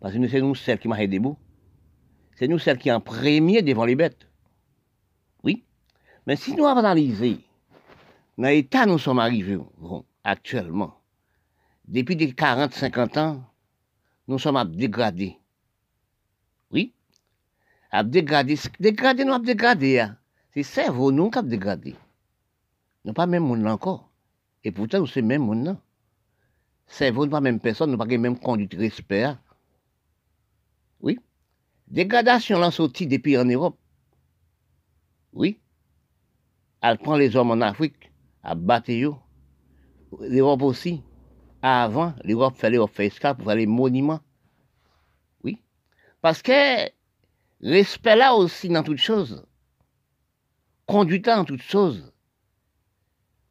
Parce que c'est nous celles qui marchent debout. C'est nous celles qui en premier devant les bêtes. Oui. Mais si nous analysons dans l'état nous sommes arrivés actuellement, depuis des 40, 50 ans, nous sommes à dégrader. Oui. À dégrader. Dégrader, nous à dégrader. Hein. C'est cerveau, nous, qui a dégradé. Nous pas même monde encore. Et pourtant, nous sommes même monde. Cerveau, nous pas même personne, nous pas même conduite respect. Dégradation, là, sorti depuis en Europe. Oui. Elle prend les hommes en Afrique, à battre L'Europe aussi. Avant, l'Europe fallait faire esclave pour faire les monuments. Oui. Parce que respect là aussi dans toutes choses. Conduite dans toutes choses.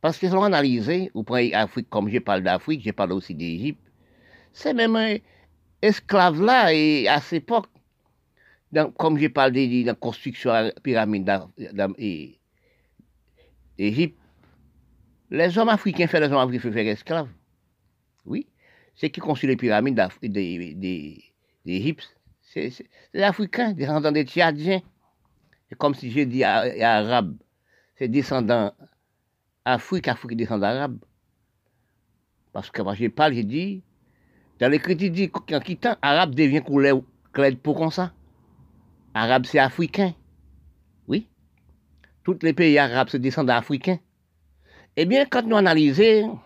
Parce que si on analyse, ou prenez Afrique, comme je parle d'Afrique, je parle aussi d'Égypte, c'est même un esclave là, et à cette époque, comme je parle de la construction de la pyramide d'Égypte, les hommes africains font les hommes africains faire esclaves. Oui. C'est qui construit les pyramides d'Égypte. C'est des Africains, des descendants des Tchadiens. C'est comme si j'ai dit arabe. C'est descendants Afrique, Afrique descendants arabes. Parce que quand je parle, j'ai dit, dans l'écriture, dit qu'en quittant, arabe devient couleur clair pour comme ça. Arabe, c'est africain. Oui. Tous les pays arabes, c'est descendants africains. Eh bien, quand nous analysons,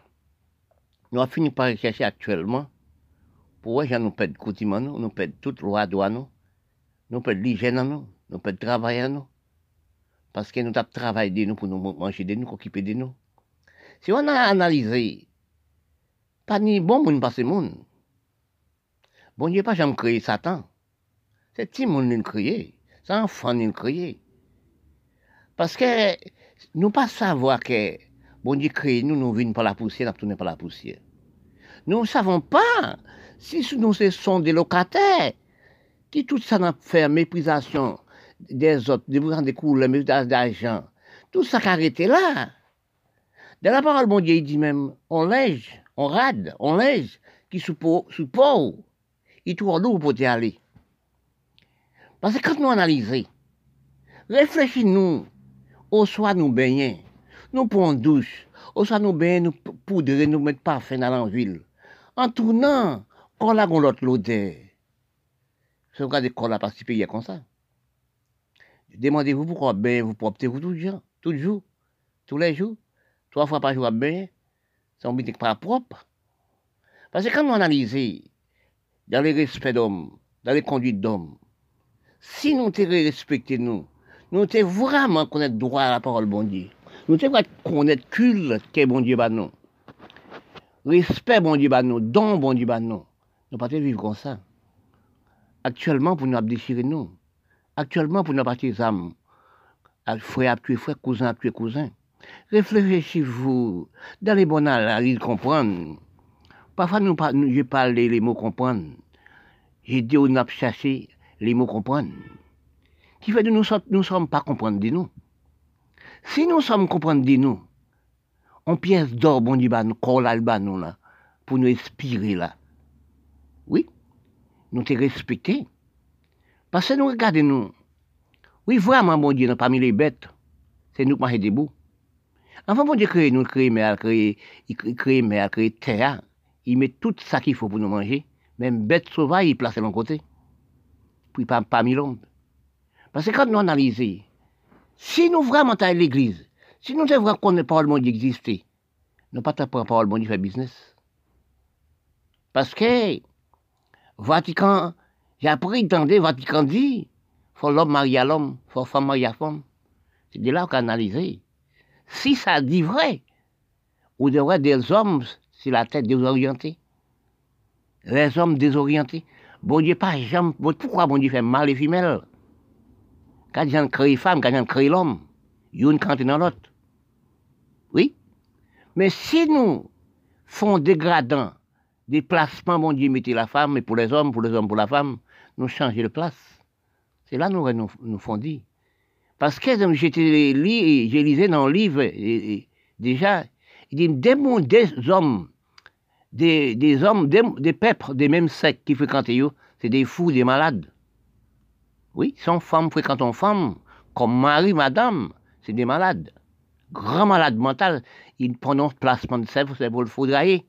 nous avons fini par rechercher actuellement pour voir nous perdons coutume nous, nous perdons toute loi de nous, nous perdons l'hygiène nous, nous perdons le travail nous. Parce que nous avons travaillé nous pour nous manger de nous, occuper de nous. Si on a analysé, pas ni bon monde pas ce monde. Bon Dieu pas jamais créé Satan. C'est petit monde qui créé. C'est enfant qui créé. Parce que nous pas savoir que Bon Dieu crée nous, nous venons par la poussière, nous tournons par la poussière. Nous ne savons pas si nous sommes des locataires, qui tout ça n'a fait méprisation des autres, des des couleurs, méprisation d'argent, tout ça qui arrêté là. Dans la parole, bon Dieu, il dit même, on lège, on rade, on lège, qui sous pauvre, il trouve nous pour y aller? Parce que quand nous analysons, réfléchis-nous, au soir nous baignons, nous prenons douche, ou soit nous baignons, nous poudrer, nous mettons parfum dans l'huile. En tournant, quand là, on l'autre l'odeur. Si vous regardez quand là participé, a comme ça. Demandez-vous pourquoi ben vous le jour, tout le tous les jours, trois fois par jour à ben, ça ne pas propre. Parce que quand nous analysons dans les respects d'hommes, dans les conduites d'hommes, si nous te respecter nous, nous te vraiment connaître droit à la parole bon Dieu. Nous te connaître culte que bon Dieu bat nous. Respect bon Dieu bat nous, don bon Dieu bat nous. Nous pas vivre comme ça. Actuellement, pour nous déchirer nous. Actuellement, pour nous partir âmes. Frère a tué frère, cousin a tué cousin. Réfléchissez-vous. Dans les à de comprendre. Parfois, nous, je parle les mots comprendre. J'ai dit on a cherché les mots comprendre. Qui fait que nous ne sommes pas comprendre de nous. Si nous sommes comprendre de nous, on pièce d'or, bon Dieu, nous, nous, là, pour nous inspirer là. Oui, nous te respecter. Parce que nous regardons nous. Oui, vraiment, bon Dieu, parmi les bêtes, c'est nous qui marchons debout. Enfin, bon Dieu, créer nous, créer mer, créer, créer mer, créer terre, il met tout ça qu'il faut pour nous manger. Même bête sauvage, il place de l'autre côté. Puis pas parmi l'homme. Parce que quand nous analysons, si nous vraiment à l'église, si nous devons qu'on pas le monde exister, nous pas la parole monde faire business. Parce que Vatican, j'ai appris d'entendre Vatican dit, faut l'homme marier à l'homme, faut femme marier à femme. C'est de là qu'on analyse. Si ça dit vrai, ou devrait des hommes sur la tête désorientée. Les hommes désorientés. Bon Dieu, pas jamais. Pourquoi bon Dieu fait mal les femelles? Quand j'en crée femme, quand j'en crée l'homme, une quand dans l'autre. Oui? Mais si nous faisons dégradant des placements, bon Dieu, mettez la femme, et pour les hommes, pour les hommes, pour la femme, nous changer de place. C'est là nous nous, nous font. Parce que j'étais j'ai lisé dans le livre, déjà, il dit, des, des hommes, des, des hommes, des, des peuples des mêmes sectes qui fréquentent c'est des fous, des malades. Oui, sont femmes fréquentent femmes, comme mari, madame, c'est des malades. Grands malades mentaux, ils prennent placement de cerveau, pour le foudrailler.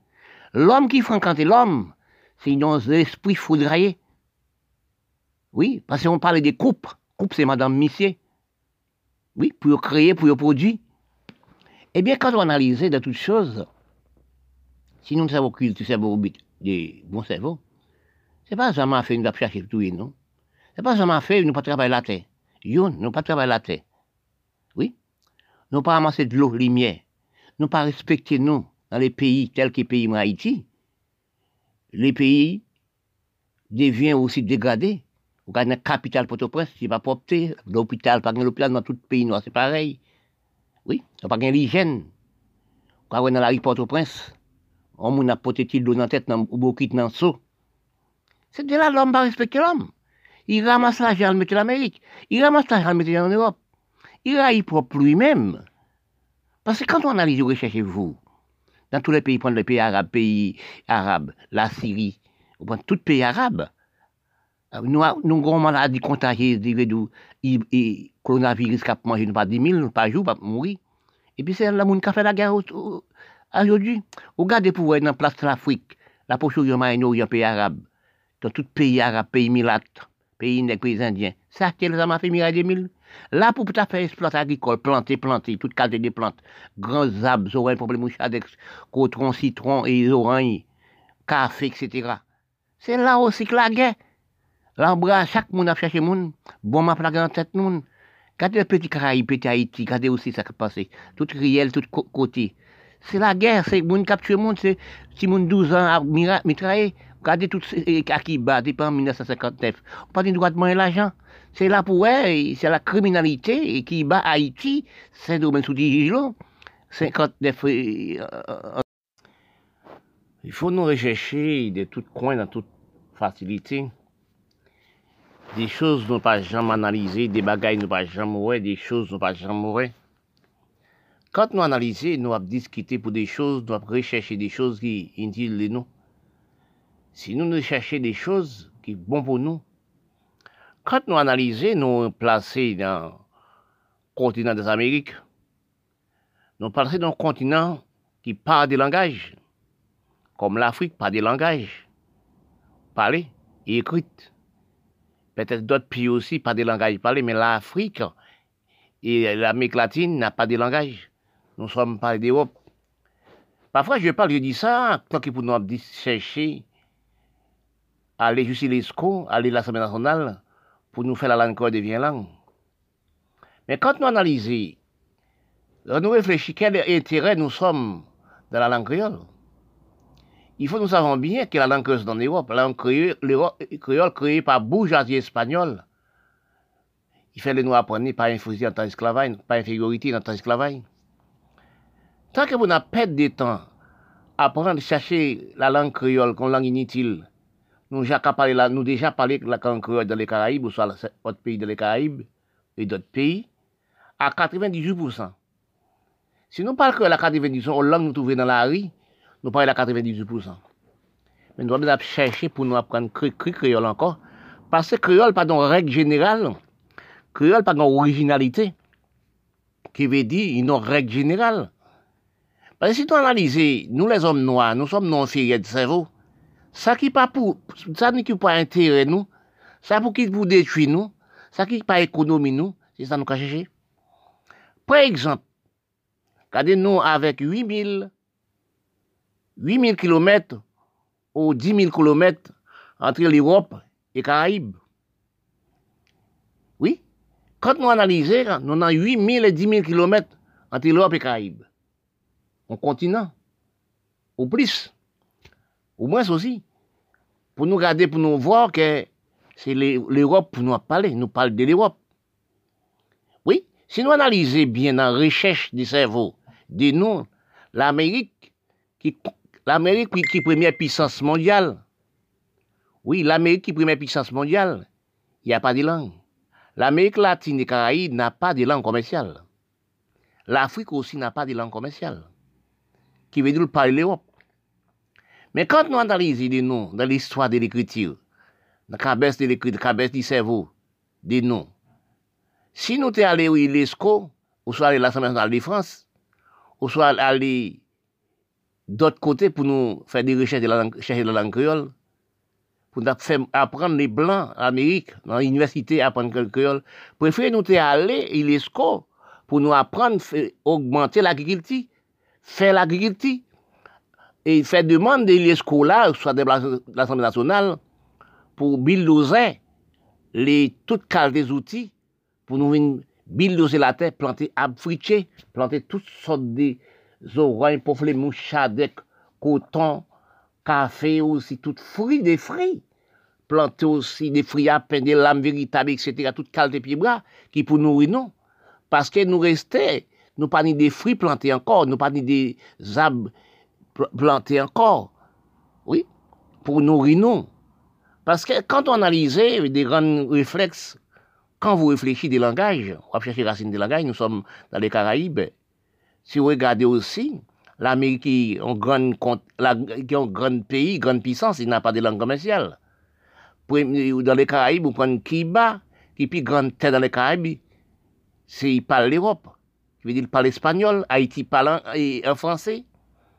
L'homme qui fréquente l'homme, c'est un esprit foudraillé. Oui, parce qu'on parle des coupes. Coupe, c'est Madame Missier. Oui, pour créer, pour produire. Eh bien, quand on analyse de toutes choses, si nous savons que le cerveau des bons cerveaux, c'est pas seulement fait nous chercher tout, non? C'est pas seulement fait nous pas travailler la terre. Nous nous pas travailler la terre. Oui? Nous pas ramasser de l'eau, lumière. Nous pas respecter nous dans les pays tels que le pays Haïti. Les pays deviennent aussi dégradés. Vous avez une capitale Port-au-Prince, c'est pas porté. L'hôpital, pas l'hôpital dans tout le pays noir, c'est pareil. Oui, a pas l'hygiène. Quand on dans la rue Port-au-Prince, on a porté de l'eau dans la tête, dans le dans le seau. C'est de là l'homme va respecter l'homme. Il ramasse l'argent, le met en Amérique. Il ramasse l'argent, le met en Europe. Il raille propre lui-même. Parce que quand on analyse, vous recherchez vous, dans tous les pays, prendre les pays arabes, la Syrie, ou prendre tous les pays arabes, nous avons une maladie contagieuse, et coronavirus qui a mangé pas 10 000 par jour, pas mourir. Et puis c'est là qui a fait la guerre aujourd'hui. Regardez pour voir dans la place de l'Afrique, la poche du Moyen-Orient, pays arabe, dans tout pays arabe, pays milat, pays nègres, pays indiens. Ça, c'est les a fait mille 2000. Là, pour tout à fait exploiter agricole, planter, planter, toute qualité de plantes, grands arbres, oranges, problème mouchadex, cotron, citron et oranges, café, etc. C'est là aussi que la guerre. L'embrase, chaque monde a cherché monde. Bon, m'a plaqué en tête monde. Regardez le petit Caraïbe, petit Haïti, regardez aussi ça qui passé. Tout riel, tout côté. C'est la guerre, c'est monde capture monde, c'est si monde 12 ans à mitrailler. Regardez tout ce qui bat depuis en 1959. On pas de droit de manger l'argent. C'est là pour eux, c'est la criminalité qui bat Haïti, c'est domaine sous 59 euh, Il faut nous rechercher de tout coin, dans toute facilité des choses nous pas jamais analysées, des bagailles nous pas jamais ouais, des choses nous pas jamais ouais. Quand nous analysons, nous avons discuté pour des choses, nous avons recherché des choses qui utiles nous. Si nous nous cherchons des choses qui sont bonnes pour nous, quand nous analysons, nous placés dans le continent des Amériques, nous placés dans un continent qui parle des langages, comme l'Afrique parle des langages, parler et écrire peut-être d'autres pays aussi, pas de langage parlé, mais l'Afrique et l'Amérique latine n'a pas de langage. Nous sommes pas d'Europe. Parfois, je parle, je dis ça, tant que pour nous chercher, aller jusqu'à l'ESCO, aller à l'Assemblée nationale, pour nous faire la langue devient langue. Mais quand nous analysons, nous réfléchissons quel intérêt nous sommes dans la langue créole? Il faut nous savoir bien que la langue créole dans l'Europe, la langue créole, créée par bourgeoisie espagnole, il fallait nous apprendre par infusion en temps d'esclavage, par infériorité en temps d'esclavage. Tant que vous n'avez pas de temps à apprendre chercher la langue créole comme langue inutile, nous, déjà déjà parlé de la langue créole dans les Caraïbes, ou soit autre pays dans les Caraïbes et d'autres pays, à 98%. Si nous parlons que la 98%, aux langues nous trouvons dans la rue, nous parlons à 98%. Mais nous devons chercher pour nous apprendre le créole encore, parce que créole, pas dans règle générale, créole, pas dans originalité, qui veut dire une règle générale. Parce que si tu analyses, nous les hommes noirs, nous sommes non fériés de cerveau. Ça qui pas pour, ça qui pas intérêt nous, ça pour qui vous détruit nous, ça qui pas économie nous, c'est ça nous qu'a cherché. Par exemple, regardez nous avec 8000, 8000 km ou 10 000 km entre l'Europe et les Caraïbes. Oui. Quand nous analysons, nous avons 8000 et 10 000 km entre l'Europe et les Caraïbes. Un continent. Ou plus. Ou moins aussi. Pour nous regarder, pour nous voir que c'est l'Europe pour nous parler. Nous parlons de l'Europe. Oui, si nous analysons bien la recherche du cerveau, de nous, l'Amérique, qui, l'Amérique qui est première puissance mondiale. Oui, l'Amérique qui est première puissance mondiale, il n'y a pas de langue. L'Amérique latine et Caraïbes n'a pas de langue commerciale. L'Afrique aussi n'a pas de langue commerciale, qui veut dire parler l'Europe. Mais quand nous analysons des noms dans l'histoire de l'écriture, dans la cabesse de l'écriture, la du cerveau, des noms, si nous sommes allés à l'ESCO, ou soit à l'Assemblée nationale de France, ou soit aller d'autre côté pour nous faire des recherches de la langue, chercher la langue créole, pour nous faire apprendre les Blancs en Amérique, dans l'université, apprendre le créole, préférez nous aller à l'ESCO pour nous apprendre, augmenter l'agriculture, faire l'agriculture, et faire demande de l'ESCO là, soit de l'Assemblée nationale, pour bulldozer les toutes qualités des outils pour nous bulldozer la terre, planter arbres planter toutes sortes de oreilles pour les mouchadec, coton, café aussi, toutes fruits, des fruits. Planter aussi des fruits à peine, des lames véritables, etc., toutes qualités pieds bras, qui pour nourrir non. Parce que nous restons, nous pas ni des fruits plantés encore, nous pas ni des arbres plantés encore. Oui, pour nourrir non. Parce que quand on analyse des grands réflexes quand vous réfléchissez des langages, on va chercher racines des langages, nous sommes dans les Caraïbes. Si vous regardez aussi, l'Amérique qui est un grand, pays, grande puissance, il n'a pas de langue commerciale. Dans les Caraïbes, vous prenez Cuba, qui est plus grande terre dans les Caraïbes, c'est parle l'Europe. Je veux dire, il parle espagnol, Haïti parle en, français.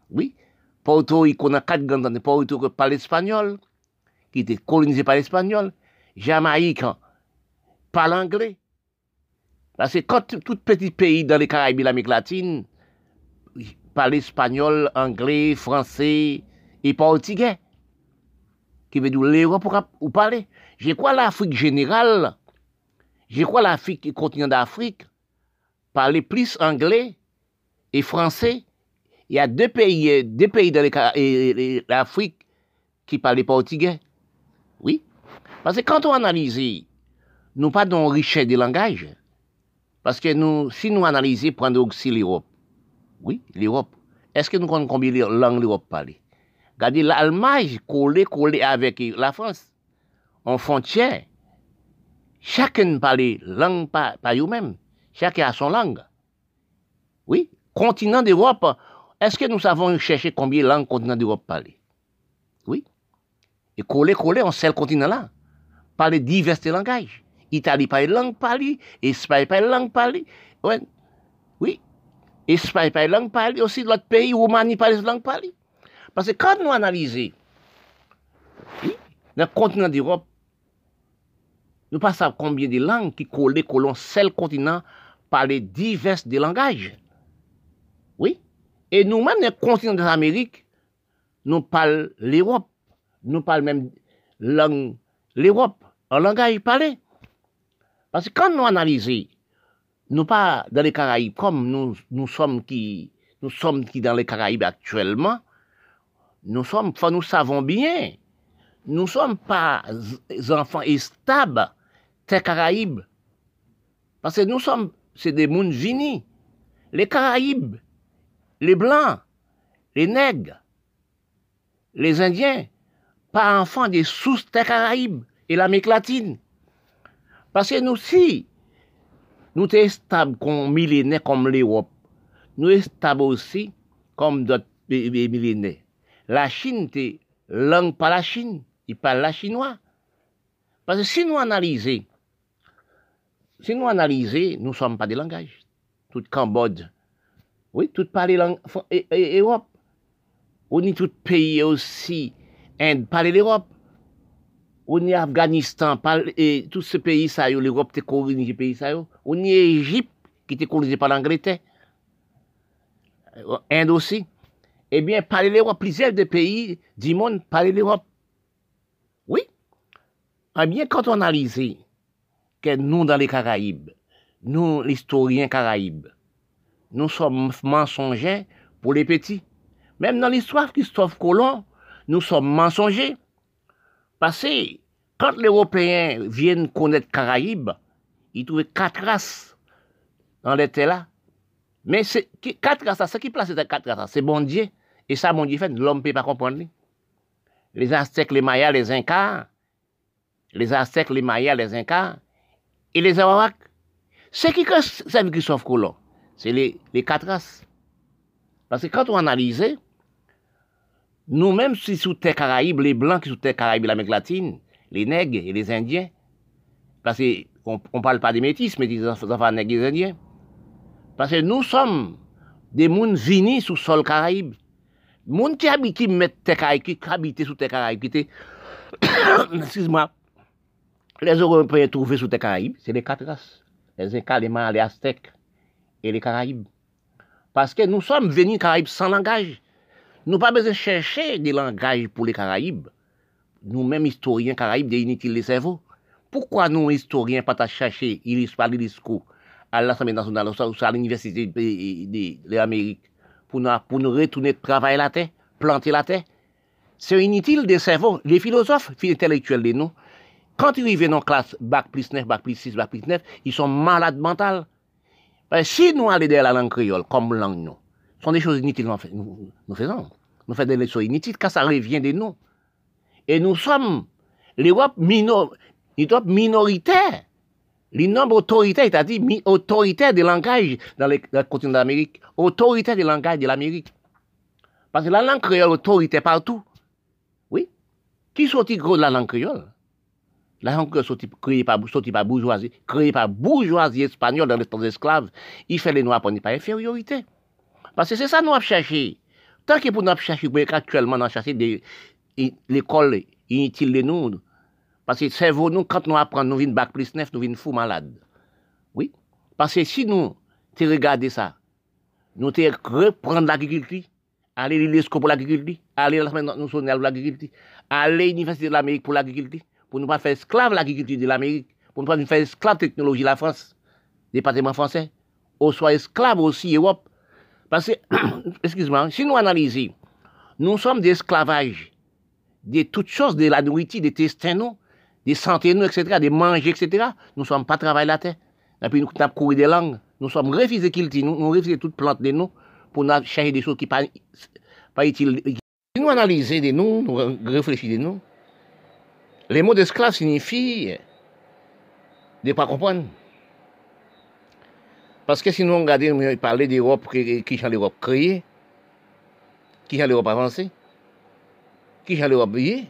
Oui. Porto, il connaît quatre grandes Porto qui parle espagnol, qui était colonisé par l'espagnol. Jamaïque, parle anglais. Parce que quand tout petit pays dans les Caraïbes et l'Amérique latine parle espagnol, anglais, français et portugais, qui veut dire l'Europe ou parler. Je crois l'Afrique générale, je crois l'Afrique, le continent d'Afrique, parler plus anglais et français. Il y a deux pays, deux pays dans l'Afrique qui parlent portugais. Oui. Parce que quand on analyse nous pas dans richesse des langages. Parce que nous, si nous analysons, prendre aussi l'Europe. Oui, l'Europe. Est-ce que nous connaissons combien de langues l'Europe parle? Regardez l'Allemagne collé, collé avec la France. En frontière. Chacun parle langue par, par eux-mêmes. Chacun a son langue. Oui, continent d'Europe. Est-ce que nous savons chercher combien de langues continent d'Europe parle? Oui. Et collé, collé, on sait le continent là. Parler divers langages. Italie parle langue parlée, Espagne parle langue. Ouais. Oui. Espagne parle langue parlée, aussi l'autre pays, Roumanie parle langue parlée. Parce que quand nous analysons, oui, dans le continent d'Europe, nous ne savons combien de langues qui collent colons seul continent par les divers des langages. Oui. Et nous-mêmes, les continents de l'Amérique, nous parlons l'Europe. Nous parlons même l'Europe, en langage parlé. Parce que quand nous analysons, nous pas dans les Caraïbes comme nous, sommes qui, dans les Caraïbes actuellement, nous sommes, nous savons bien, nous sommes pas enfants stables, des Caraïbes. Parce que nous sommes, c'est des mondes. Les Caraïbes, les Blancs, les Nègres, les Indiens, pas enfants des sources des Caraïbes et l'Amérique latine. Parce que nous, si nous sommes stables comme millénaires comme l'Europe, nous sommes stables aussi comme d'autres millénaires. La Chine, c'est langue pas la Chine, il parle la chinois. Parce que si nous analysons, si nous analysons, nous ne sommes pas des langages. Tout Cambodge, oui, tout parler langue et, et- Europe. On est tout pays aussi, Inde, parler l'Europe. On est Afghanistan, parle, et tous ces pays, ça, l'Europe, t'es colonisé pays, ça. On est Égypte, qui était colonisé par l'Angleterre. Euh, Inde aussi. Eh bien, parler l'Europe, plusieurs des pays du monde parler l'Europe. Oui. Eh bien, quand on analyse que nous, dans les Caraïbes, nous, l'historien Caraïbes, nous sommes mensongers pour les petits. Même dans l'histoire Christophe Colomb, nous sommes mensongers. Parce que quand les Européens viennent connaître Caraïbes, ils trouvent quatre races dans les terres là. Mais c'est quatre races, ce qui place ces quatre races, c'est bon Dieu. Et ça, bon Dieu fait, l'homme ne peut pas comprendre. Les Aztèques, les Mayas, les Incas, les Aztèques, les Mayas, les Incas, et les Arawaks. C'est qui que c'est Christophe Colomb C'est les, les quatre races. Parce que quand on analyse, nous-mêmes, si sous terre Caraïbes, les Blancs qui sous terre Caraïbes l'Amérique latine, les Nègres et les Indiens, parce qu'on ne parle pas des métis, mais des enfants nègres et des Indiens. Parce que nous sommes des mondes finis sous sol Caraïbe. Moun qui habite, qui terre Caraïbe, qui habite sous terre Caraïbe, qui excuse-moi, les Européens trouvés sous terre Caraïbe, c'est les quatre races. Les Incas, les Mayas, les Aztèques et les Caraïbes. Parce que nous sommes venus Caraïbes sans langage. Nous pas besoin de chercher des langages pour les Caraïbes. Nous-mêmes, historiens Caraïbes, des inutiles les cerveaux. Pourquoi nous, historiens, pas chercher de discours à l'Assemblée nationale ou à l'Université de, l'Amérique pour nous, pour nous retourner travailler la terre, planter la terre? C'est inutile des cerveaux. Les philosophes, les intellectuels de nous, quand ils arrivent dans la classe bac plus 9, bac plus 6, bac plus 9, ils sont malades mentales. Si nous allons dans la langue créole comme langue, nous, ce sont des choses inutiles nous, nous, faisons. Nous faisons des choses inutiles car ça revient de nous. Et nous sommes l'Europe minor, minoritaire. Nombres autoritaires, c'est-à-dire autoritaire des langages dans, le continent d'Amérique, autoritaire des langages de l'Amérique. Parce que la langue créole autoritaire partout. Oui. Qui sortit gros de la langue créole? La créole sortit créée par, sortie par bourgeoisie, créée par bourgeoisie espagnole dans les temps esclaves. Il fait les noirs pour pas infériorité. Parce que c'est ça nous avons cherché. Tant que nous chercher, pour actuellement, nous avons cherché l'école inutile de nous. Parce que cerveau, nous, quand nous apprenons, nous venons bac plus 9, nous venons fous malades. Oui. Parce que si nous, tu regardes ça, nous te reprendre l'agriculture, aller l'UNESCO pour l'agriculture, aller à l'Assemblée nationale pour l'agriculture, aller à l'Université de l'Amérique pour l'agriculture, pour ne pas faire esclave l'agriculture de l'Amérique, pour ne pas faire esclave technologie de la France, département français, ou soit esclave aussi Europe. Parce que, excuse-moi, si nous analysons, nous sommes des esclavages de toutes choses, de la nourriture, des testins, des santé, etc., des manger, etc. Nous ne sommes pas travailler la terre. Et puis nous avons couru des langues. Nous sommes refusés qu'ils nous, nous refusons toutes plantes de nous pour nous chercher des choses qui pas, pas utiles. Si nous analysons de nous, nous réfléchissons de nous, Le mot d'esclave signifie de ne pas comprendre. Parce que sinon, regardez, on parlait d'Europe, qui j'en l'Europe créée, qui j'en l'Europe avancée, qui j'en l'Europe brillée,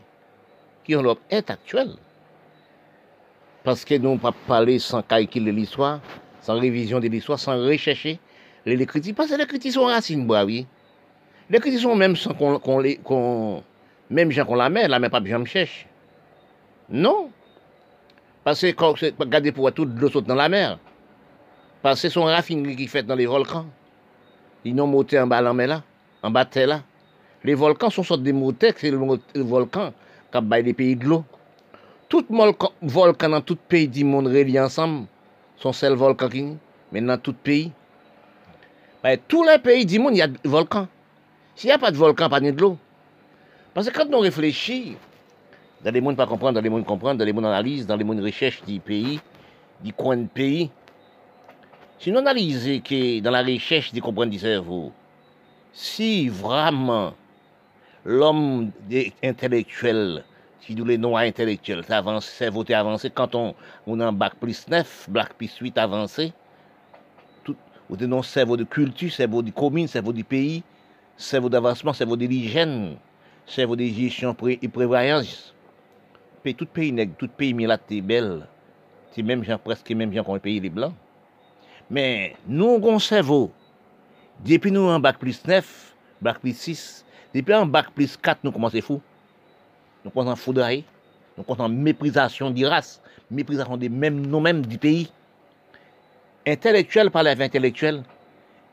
qui j'en l'Europe est actuelle. Parce que nous ne pas parler sans calculer l'histoire, sans révision de l'histoire, sans rechercher les critiques. Parce que les critiques sont racines, bah oui. Les critiques sont même sans qu'on, qu'on les, qu'on, même gens qu'on la met, la met pas bien me cherche. Non. Parce que quand regardez pour toute l'eau saute dans la mer. Parce que c'est son raffinerie qui fait dans les volcans. Ils n'ont monté en bas là. en bas de là. Les volcans sont sortes des moteurs, c'est le, volcan qui a les pays de l'eau. Tout volcan dans tout pays du monde reliés ensemble sont seuls volcans qui mais dans tout pays. Ben, tous les pays du monde, il y a des volcans. S'il n'y a pas de volcan, pas de l'eau. Parce que quand on réfléchit, dans les mondes pas comprendre, dans les mondes comprendre, dans les mondes analyse, dans les mondes recherche du pays, du coin de pays, si nous analysons que dans la recherche de comprendre du cerveau, si vraiment l'homme intellectuel, si nous les noms intellectuels, avance, cerveau est avancé, quand on, on a un bac plus 9, bac plus 8 avancé, tout, ou des noms cerveau de culture, cerveau de commune, cerveau du pays, cerveau d'avancement, cerveau de l'hygiène, cerveau de gestion et prévoyance. Tout pays nègre, tout pays t'es belle. C'est même gens, presque même gens qu'on pays les blancs. Mais nous, on cerveau. Depuis nous, en bac plus 9, bac plus 6, depuis en bac plus 4, nous commençons fou. Nous commençons à foudrer. Nous commençons en méprisation des races, méprisation des mêmes, nous-mêmes du pays. Intellectuel par les intellectuels.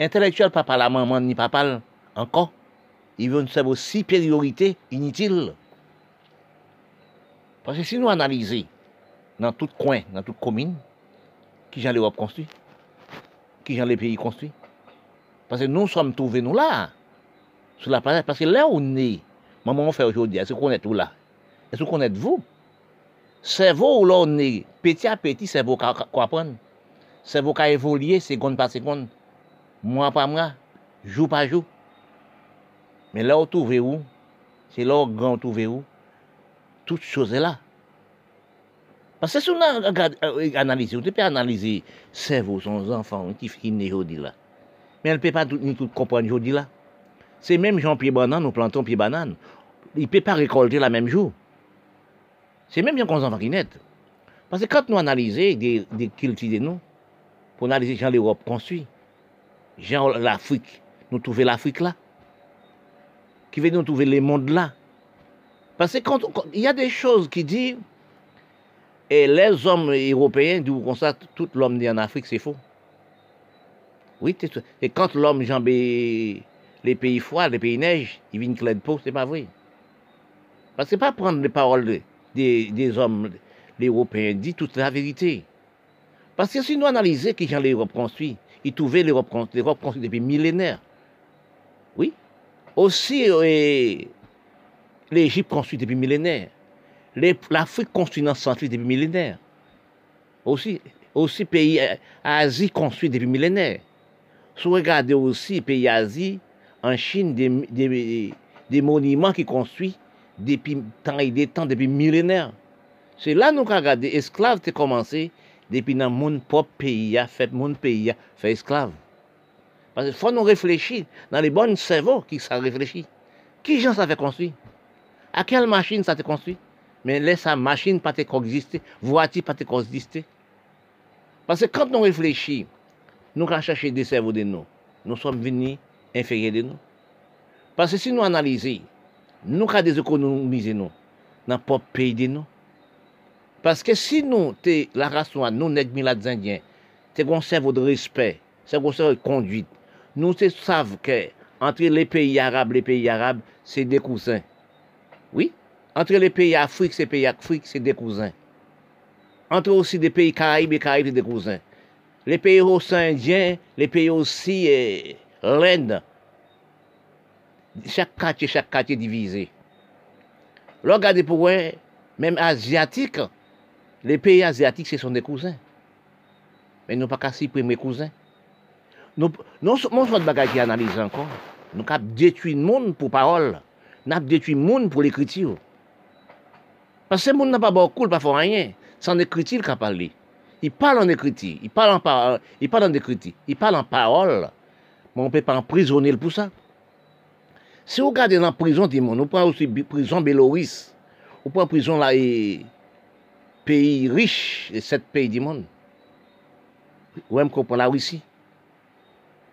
Intellectuel pas par la maman ni papa encore. Il veut une supériorité inutile. Paske si nou analize nan tout kwen, nan tout komine, ki jan l'Europe konstwi, ki jan l'Epeyi konstwi, paske nou som touve nou la, sou la planète, paske lè ou ne, maman ou fè oujodi, esou konet ou la, esou konet vou, servo ou lè ou ne, peti a peti, servo ka kwa pren, servo ka evolye, sekonde pa sekonde, mwa pa mwa, jou pa jou, men lè ou touve ou, se lè ou gran touve ou, trouve où Toute chose est là. Parce que si on a regardé- euh, analysé, on peut analyser cerveau, son enfant, qui né aujourd'hui là. Mais elle ne peut pas tout, tout comprendre aujourd'hui là. C'est même Jean-Pierre Banane, nous plantons pied banane. Il ne peut pas récolter la même jour. C'est même bien qu'on enfants qui naissent. Parce que quand nous analysons des, des cultures de nous, pour analyser Jean l'Europe construit, Jean l'Afrique, nous trouvons l'Afrique là, qui veut nous trouver le monde là. Parce que quand, il y a des choses qui disent, et les hommes européens disent comme tout l'homme né en Afrique, c'est faux. Oui, et quand l'homme les pays froids, les pays neige, il vient clair de peau, c'est pas vrai. Parce que pas prendre les paroles de- des, des hommes, les Européens, dit toute la vérité. Parce que si nous analysons qui Jean l'Europe construit, il trouvait l'Europe con- l'Europe construite depuis millénaires. Oui. Aussi, euh, l'Égypte construite depuis millénaires. L'Afrique construite dans centre depuis millénaires. Aussi, aussi pays euh, Asie construit depuis millénaires. Si vous regardez aussi pays Asie, en Chine, des, des, monuments qui construits depuis temps et des temps, depuis millénaires. C'est là nous avons regardé, esclave t'es commencé depuis dans mon propre pays, fait mon pays, fait esclave. Parce qu'il faut nous réfléchir dans les bons cerveaux qui ça réfléchit. Qui gens ça fait construire? A kel machin sa te konstwi? Men lè sa machin pa te kogziste, vwati pa te kogziste. Pase kant nou reflechi, nou ka chache de servo de nou. Nou som vini inferye de nou. Pase si nou analize, nou ka dezekonomize nou nan pop peyi de nou. Paske si nou te la rasyon nou nek milad zindyen, te kon servo de respet, se kon servo de konduit, nou te sav ke entre le peyi Arab, le peyi Arab, se de kousen. Oui, entre les pays Afrique, c'est pays Afrique, c'est des cousins. Entre aussi des pays Caraïbes et Caraïbes, c'est des cousins. Les pays aussi indiens, les pays aussi eh, l'Inde. Chaque quartier, chaque quartier divisé. Là, regardez pour vous, même asiatique, les pays asiatiques, ce sont des cousins. Mais nous pas qu'à supprimer cousins. Nous, non, mon bagage qui analyse encore, nous avons détruit le monde pour parole. nap detwi moun pou l'ekriti yo. Pase moun nan pa bakul pa fò ranyen, san ekriti l ka pale. I pale an ekriti, i pale an parol, i pale an ekriti, i pale an parol, moun pe pa emprisonel pou sa. Se ou gade nan prison ti moun, ou pa ou si prison Beloris, ou pa prison la e peyi riche, e set peyi di moun. Ou em kompon la Risi.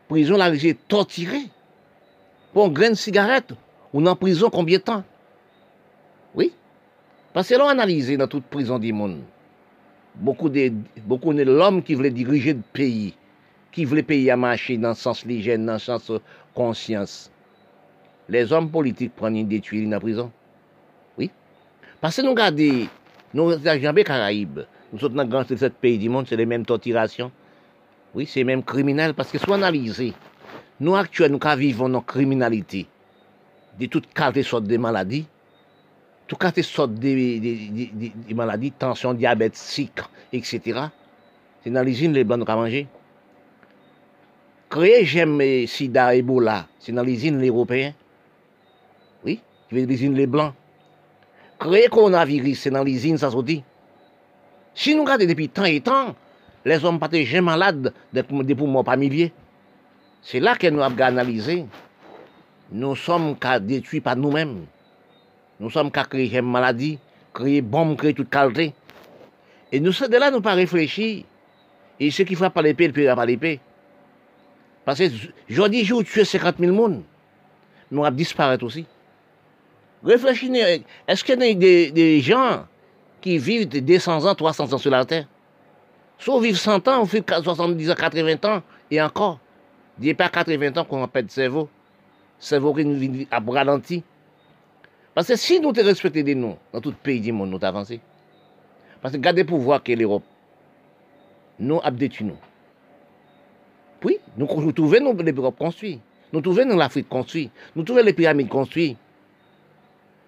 Prison la Risi e tortire, pon gren sigaret ou. ou nan prizon konbye tan? Oui. Pase lò analize nan tout prizon di moun. Bokou ne l'om ki vle dirije de peyi. Ki vle peyi a mache nan sens li jen, nan sens konsyans. Les om politik pran yon detuye li nan prizon. Oui. Pase nou gade, nou janbe Karaib. Nou sot nan gansi set peyi di moun, se le menm totirasyon. Oui, se menm kriminal. Paske sou analize. Nou aktuel nou ka vivon nan kriminalite. De toutes qualités sortes de maladies, toutes qualités sortes de, maladies, tension, diabète, sucre, etc. C'est dans l'usine les blancs avons mangé. Créer j'aime sida, Ebola, c'est dans l'usine les Européens. Oui, qui veut l'usine les blancs. Créer coronavirus, c'est dans l'usine, ça se dit. Si nous regardons depuis tant et temps, les hommes pas jamais malades des poumons par milliers. C'est là que nous avons analysé. Nous sommes qu'à détruire par nous-mêmes. Nous sommes qu'à créer une maladie, créer bombe, créer toute. Et nous sommes de là, nous pas réfléchir. Et ce qui fait par l'épée, il peut par l'épée. Parce que dis, je tuer 50 000 personnes, nous allons disparaître aussi. Réfléchissez, est-ce qu'il y a des, gens qui vivent 200 ans, 300 ans sur la terre? Sauf vivre 100 ans, on fait 70 ans, 80 ans, et encore. Il n'y a pas 80 ans qu'on perd le cerveau. Cerveau qui nous a ralenti. Parce que si nous te respectons des noms, dans tout pays du monde, nous avancé. Parce que gardez pouvoir que l'Europe, nous avons détruit nous. Puis, nous, nous trouvons l'Europe construite. Nous trouvons l'Afrique construite. Nous trouvons les pyramides construites.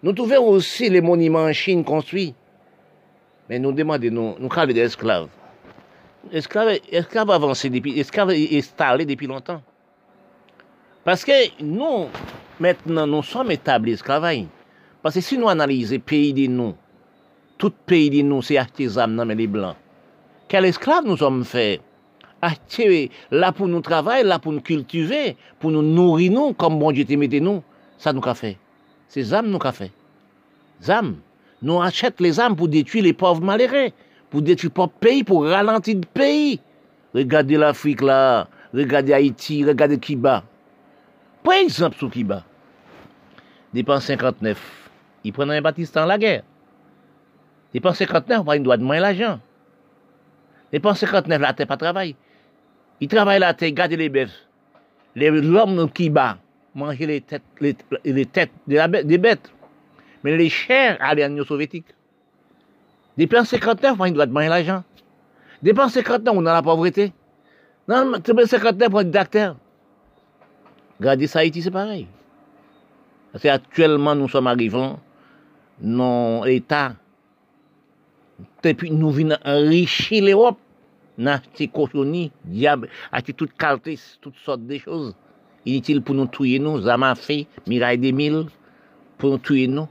Nous trouvons aussi les monuments en Chine construits. Mais nous demandons, nous, nous parlons des esclaves. Esclaves, esclaves avancés depuis, esclaves installés depuis longtemps. Parce que nous, maintenant, nous sommes établis esclavages. Parce que si nous analysons pays de nous, tout pays de nous, c'est artisan, non, mais les blancs. Quel esclave nous sommes faits? Là pour nous travailler, là pour nous cultiver, pour nous nourrir, nous, comme bon Dieu te mette nous, ça nous a fait. C'est âmes nous a fait. âmes. Nous achetons les âmes pour détruire les pauvres malheureux, pour détruire le pays, pour ralentir le pays. Regardez l'Afrique là, regardez Haïti, regardez Kiba. Par exemple, sur Kiba, depuis 59, ils prennent un baptiste en la guerre. Depuis 59, ils doivent demander l'argent. Depuis 59, la terre pas travail. Ils travaillent la terre, gardent les bêtes. L'homme qui bat, manger les têtes, les, têtes des bêtes. Mais les chairs allaient en Union soviétique. Depuis 59, ils doivent demander l'argent. Depuis 59, on a la pauvreté. Non, depuis 59, on est docteur. Regardez ça, Haïti, c'est pareil. Parce qu'actuellement, nous sommes arrivés dans l'État. Depuis, nous venons enrichir l'Europe. N'acheter cochonnerie, diable, acheter toutes qualités, toutes sortes de choses. Inutile pour nous tuer nous, Zamafé, Mirail des Mille, pour nous tuer nous.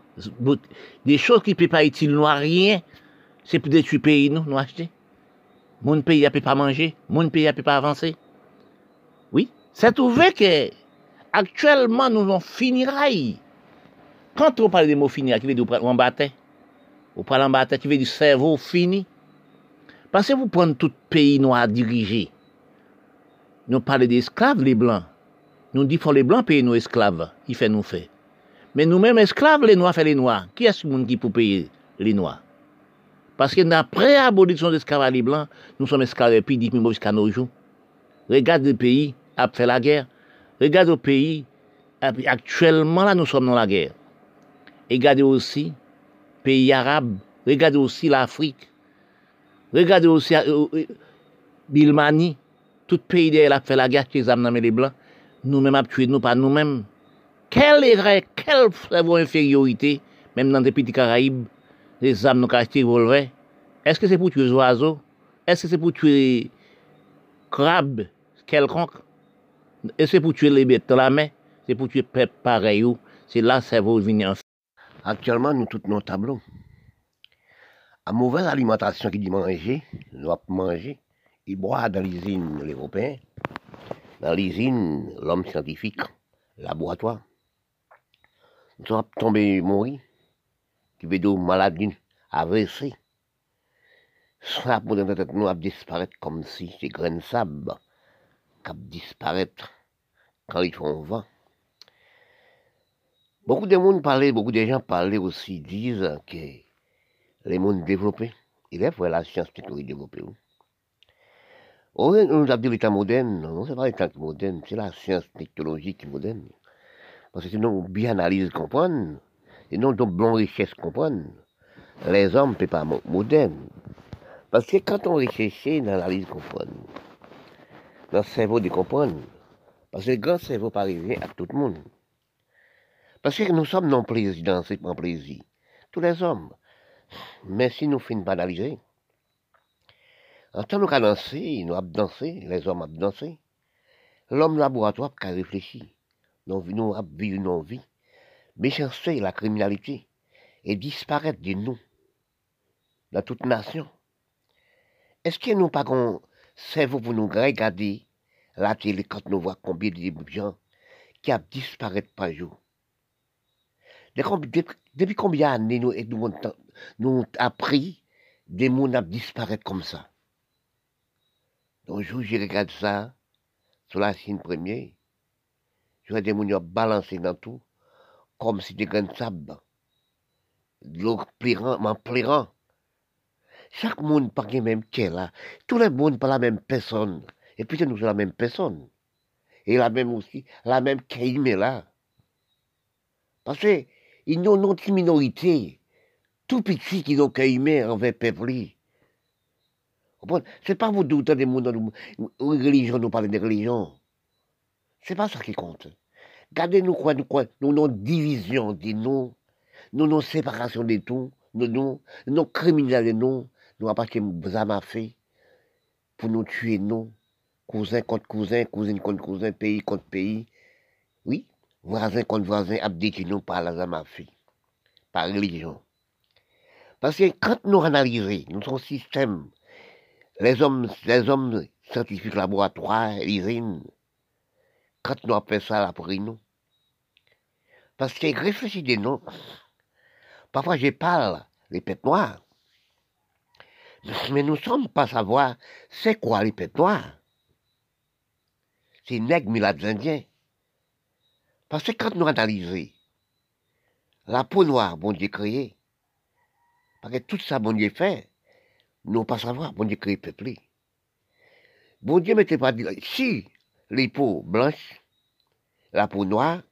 Des choses qui ne peuvent pas être nous rien, c'est pour détruire pays nous, nous acheter. Mon pays ne peut pas manger, mon pays ne peut pas avancer. Oui, c'est trouvé que Actuellement, nous en finirail. Quand on parle de mots finis, qui veut dire on battait, on parle en bataille, qui veut dire cerveau fini? Parce que vous prenez tout pays noir à diriger. Nous parlons d'esclaves, les blancs. Nous disons les blancs payent nos esclaves. Ils font nous faire. Mais nous-mêmes, esclaves, les noirs font les noirs. Qui est-ce qui peut payer les noirs? Parce que d'après l'abolition de l'esclavage les blancs, nous sommes esclaves depuis 10 000 jusqu'à nos jours. Regarde le pays, a fait la guerre. Regardez au pays, actuellement là, nous sommes dans la guerre. Regardez aussi pays arabes, regardez aussi l'Afrique, regardez aussi euh, euh, Bilmani, tout pays derrière a fait la guerre qui les les blancs. Nous-mêmes avons tué nous par nous-mêmes. Quelle erreur, quelle infériorité, même dans des petits Caraïbes, les âmes nous acheté revolver. Est-ce que c'est pour tuer les oiseaux? Est-ce que c'est pour tuer crabes? Quelconque? Et c'est pour tuer les bêtes la main, c'est pour tuer peuple pareil. C'est là que ça va venir. Actuellement, nous tous nos tableaux. À mauvaise alimentation qui dit manger, nous avons manger. Ils boivent dans l'usine européenne, dans l'usine l'homme scientifique, laboratoire. Nous sommes tombés mourir, qui veut dire maladie AVC. Ça, pour nous, disparaître comme si c'est grain de sable qui disparaître quand ils font vent. Beaucoup de monde parlaient, beaucoup de gens parlaient aussi, disent que les mondes développés, il est vrai la science technologie développée. On nous a dit l'état moderne, non, c'est pas l'état moderne, c'est la science technologique moderne. Parce que sinon, bien analyse comprendre, sinon, donc, bon richesse comprendre, les hommes ne peuvent pas modernes. Parce que quand on recherche dans l'analyse comprendre, le cerveau de comprendre, parce que le grand cerveau pas arriver à tout le monde. Parce que nous sommes non plaisir dans ce plaisir. Tous les hommes. Mais si nous finissons pas analyser, en tant que nous danser, nous avons dansé, les hommes ont dansé. L'homme laboratoire a réfléchi. Nous avons vécu nos vies. Méchanceté, la criminalité, et disparaître de nous, dans toute nation. Est-ce que nous pas cerveau pour nous regarder la télé quand nous voyons combien de gens qui a disparu par jour depuis, combien d'années nous, nous, nous appris des mondes à disparaître comme ça? Donc, jour, je regarde ça sur la scène première. Je vois des gens balancés dans tout, comme si des grains de sable. L'eau pleurant, pleurant. Chaque monde pas le même tien là. Tout le monde pas la même personne. Et puis nous sommes la même personne. Et la même aussi, la même est là. Parce que ils ont une minorité, tout petit qui ont caïmé envers le peuple. C'est pas vous douter des mondes, une religion, nous parlons de religion. C'est pas ça qui compte. Gardez-nous quoi, nous quoi, nous avons division de nous, nous avons séparation de tout, nous nous, nous criminels nous, nous pas que fait pour nous tuer nous, cousin contre cousin, cousine contre cousin, pays contre pays. Oui, voisin contre voisin, abdéti nous par la fait. Par religion. Parce que quand nous analysons notre système, les hommes, les hommes scientifiques laboratoires, l'usine, quand nous appelons ça la nous, parce que réfléchissez nous, parfois je parle les pètes noires, mais nous ne sommes pas savoir c'est quoi les pètes noires. C'est nègres indiens. Parce que quand nous analysons la peau noire, bon Dieu créé, parce que tout ça, bon Dieu fait, nous pas savoir, bon Dieu créé peuplé. Bon Dieu mettait pas si les peaux blanches, la peau noire,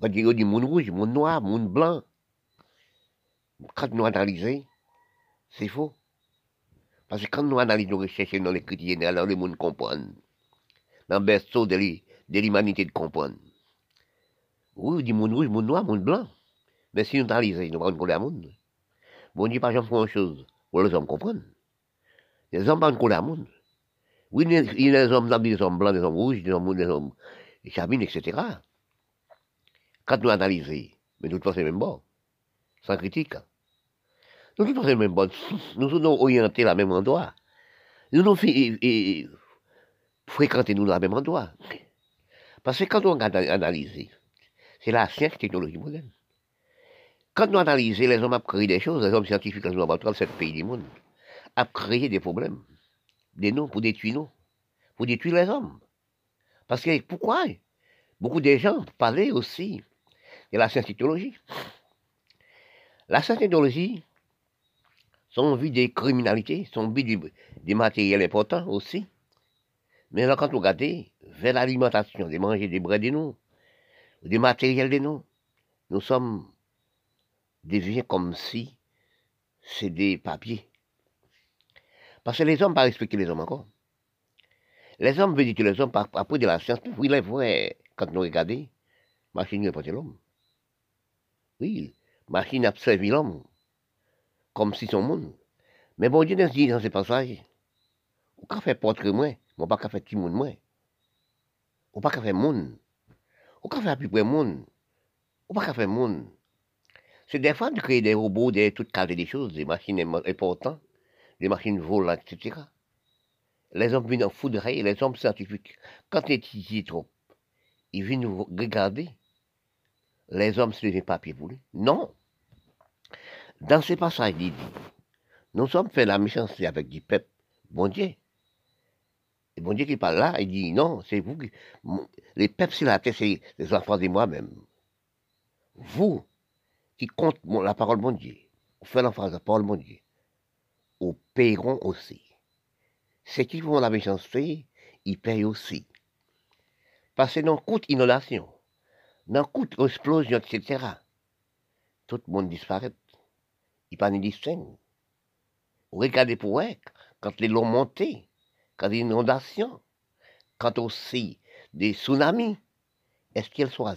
on dire du monde rouge, monde noir, monde blanc. Quand nous analysons, c'est faux. Parce que quand nous analysons, nous recherchons dans les critiques, alors le monde comprend. Dans le berceau de l'humanité de comprendre. Oui, du monde rouge, monde noir, monde blanc. Mais si nous analysons, nous ne pas monde. Bon Dieu, jamais fait une chose pour les hommes comprennent. Les hommes ne connaissent pas monde. Oui, il y a des hommes, des hommes blancs, des hommes rouges, des hommes, des hommes, des cabines, etc. Quand nous analysons, mais nous tous même bon, sans critique. Nous tous même bon, nous sommes orientés la même endroit. Nous nous fréquenter nous dans le même endroit. Parce que quand on analyse, c'est la science technologie moderne. Quand nous analysons, les hommes ont créé des choses, les hommes scientifiques, les hommes de sept pays du monde, ont créé des problèmes, des noms pour détruire nous, pour détruire les hommes. Parce que pourquoi? Beaucoup de gens parlaient aussi de la science technologie. La science technologie sont vues des criminalités, sont vues des, matériels importants aussi. Mais là, quand vous regardez vers l'alimentation, de manger des bras de nous, des matériels de nous, nous sommes devenus comme si c'est des papiers. Parce que les hommes pas respecter les hommes encore. Les hommes veulent dire les hommes après de la science. Oui, il est vrai, quand nous regardons, machine n'est pas l'homme. Oui, machine a servi l'homme, comme si son monde. Mais bon Dieu nous dit dans ces passages, on pas faire portrait moins, on pas faire petit monde moins. On pas faire monde. On pas faire plus près monde. On pas faire monde. C'est des fois de créer des robots, des toutes cas des choses, des machines importantes, des machines volantes, etc. Les hommes viennent en foudrer, les hommes scientifiques, quand ils étudient trop, ils viennent nous regarder. Les hommes se lèvent pas pied pour lui. Non. Dans ces passages, il dit, nous sommes fait la méchanceté avec du peuple, bon Dieu. Et bon Dieu qui parle là, il dit, non, c'est vous qui... Les peuples sur la terre, c'est les enfants de moi-même. Vous, qui compte la parole de Dieu, vous faites l'enfance de la parole de Dieu, vous paieront aussi. Ceux qui font la méchanceté, ils payent aussi. Parce que non, coûte inondation. Dans coup d'explosion, etc. Tout le monde disparaît. Il pas de distingue. Regardez pour eux, quand les lots montés, quand des inondations, quand aussi des tsunamis, est-ce qu'elles sont à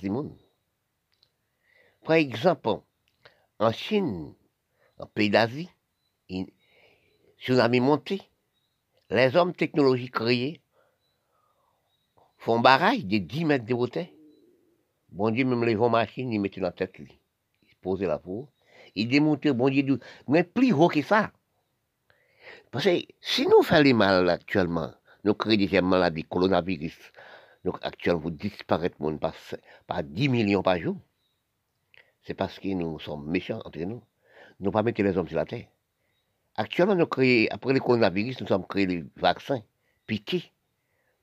Par exemple, en Chine, en pays d'Asie, tsunami monté, les hommes technologiques créés font barrage de 10 mètres de hauteur. Bon Dieu, même les vents machines, ils mettent la tête. Ils posaient la peau. Ils démontaient, bon Dieu, mais plus haut que ça. Parce que si nous faisons mal actuellement, nous créons des maladies, coronavirus, donc actuellement, vous disparaître monde par, par 10 millions par jour. C'est parce que nous sommes méchants entre nous. Nous ne pas mettre les hommes sur la terre. Actuellement, nous créons, après le coronavirus, nous sommes créés les vaccins piqués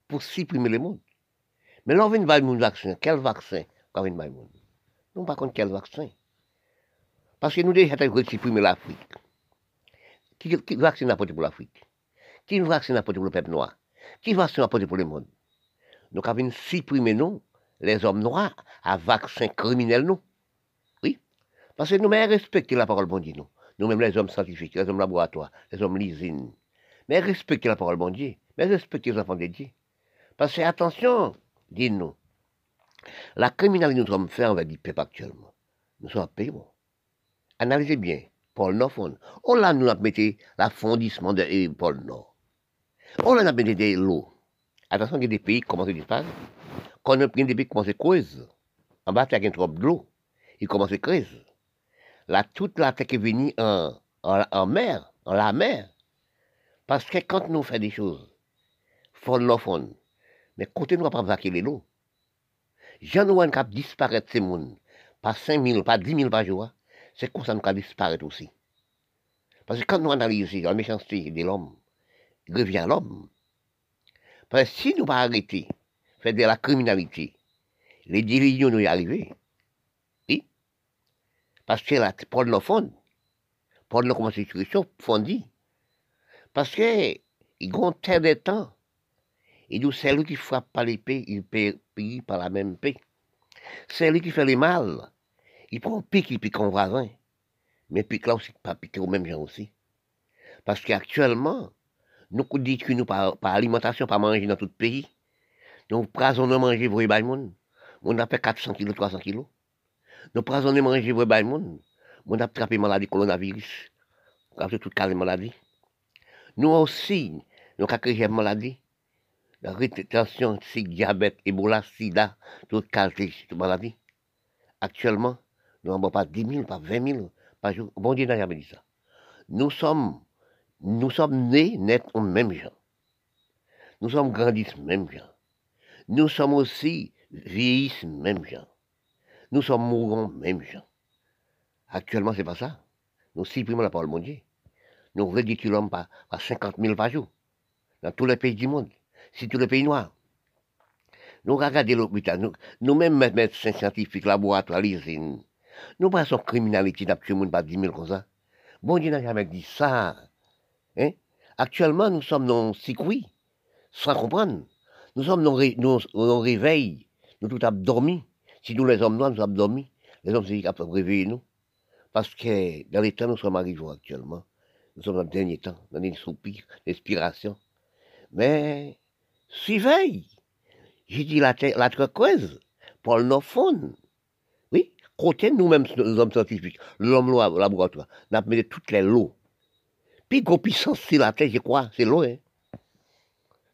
pour supprimer le monde. Mais là, on vient de vaccin. Quel vaccin? Nous, par contre, quel vaccin? Parce que nous déjà supprimer l'Afrique. Qui, qui vaccine apporté pour l'Afrique? Qui vaccine apporté pour le peuple noir? Qui vaccine apporté pour le monde? Nous avons supprimé nous, les hommes noirs, à vaccin criminel, nous. Oui? Parce que nous, mais respecter la parole bon Dieu, nous. Nous-mêmes, les hommes scientifiques, les hommes laboratoires, les hommes l'usine. Mais respectez la parole bon Dieu. Mais respectez les enfants de Dieu. Parce que, attention, dites-nous, la criminalité que nous sommes faits envers du peuple actuellement, nous sommes payants. Analysez bien, Paul Nord, on l'a nous fondissement de Paul Nord. On l'a mis de l'eau. Attention, il y a des pays qui commencent à disparaître. Quand on a des pays qui commencent à creuser, en bas, il y a trop d'eau, ils commencent à creuser. Là, toute la terre est venue en, en, mer, en la mer. Parce que quand nous faisons des choses, fond, non, fond, mais côté nous pas vaquer l'eau. Jean nous cap disparaître ces monde, pas 5 000, pas 10 000 par jour. C'est comme ça nous disparaître aussi. Parce que quand nous analysons la méchanceté de l'homme, il revient l'homme. Parce que si nous pas arrêter, faire de la criminalité, les divisions nous y arriver. Oui. Parce que là, pour nos fonds, pour nos constitutions, fondit. Parce que, ils ont tel de temps, et donc, c'est lui qui frappe par l'épée, il paye par la même paix. C'est lui qui fait les mal. Il prend un pic, il pique en voisin. Mais pique là aussi, pas piquer aux mêmes gens aussi. Parce qu'actuellement, nous disons que nous, par, alimentation, pas manger dans tout le pays. Nous prenons manger pour les monde. On a fait 400 kilos, 300 kilos. Nous prenons manger pour les monde. On a attrapé maladie coronavirus. On a fait toutes les maladies. Nous aussi, nous avons créé maladie la rétention, diabète, Ebola, sida, qualités de maladie. Actuellement, nous n'avons pas 10 000, pas 20 000 par jour. Bon Dieu n'a jamais dit ça. Nous sommes, nous sommes nés, nés en même gens. Nous sommes grandis même gens. Nous sommes aussi vieillissent même gens. Nous sommes mourants même gens. Actuellement, c'est pas ça. Nous supprimons la parole de Dieu. Nous ridiculons par, par 50 000 par jour dans tous les pays du monde c'est tout le pays noir. Nous regardons l'hôpital, nous-mêmes, nous médecins scientifiques, laboratoires, l'usine, nous passons criminalité dans le monde pas 10 000 comme ça. Bon Dieu n'a jamais dit ça. Hein? Actuellement, nous sommes dans circuit, sans comprendre. Nous sommes dans le réveil, nous tout avons dormi. Si nous, les hommes noirs, nous avons dormi, les hommes, c'est capables de réveiller nous. Parce que dans les temps, nous sommes arrivés actuellement. Nous sommes dans le dernier temps, dans une soupir, l'inspiration. Mais surveille. J'ai dit la, la creuse, Paul Nofon. Côté nous-mêmes, les hommes scientifiques, l'homme laboratoire, nous avons mis toutes les lots. Puis, gros puissance, c'est la terre, je crois, c'est l'eau, hein.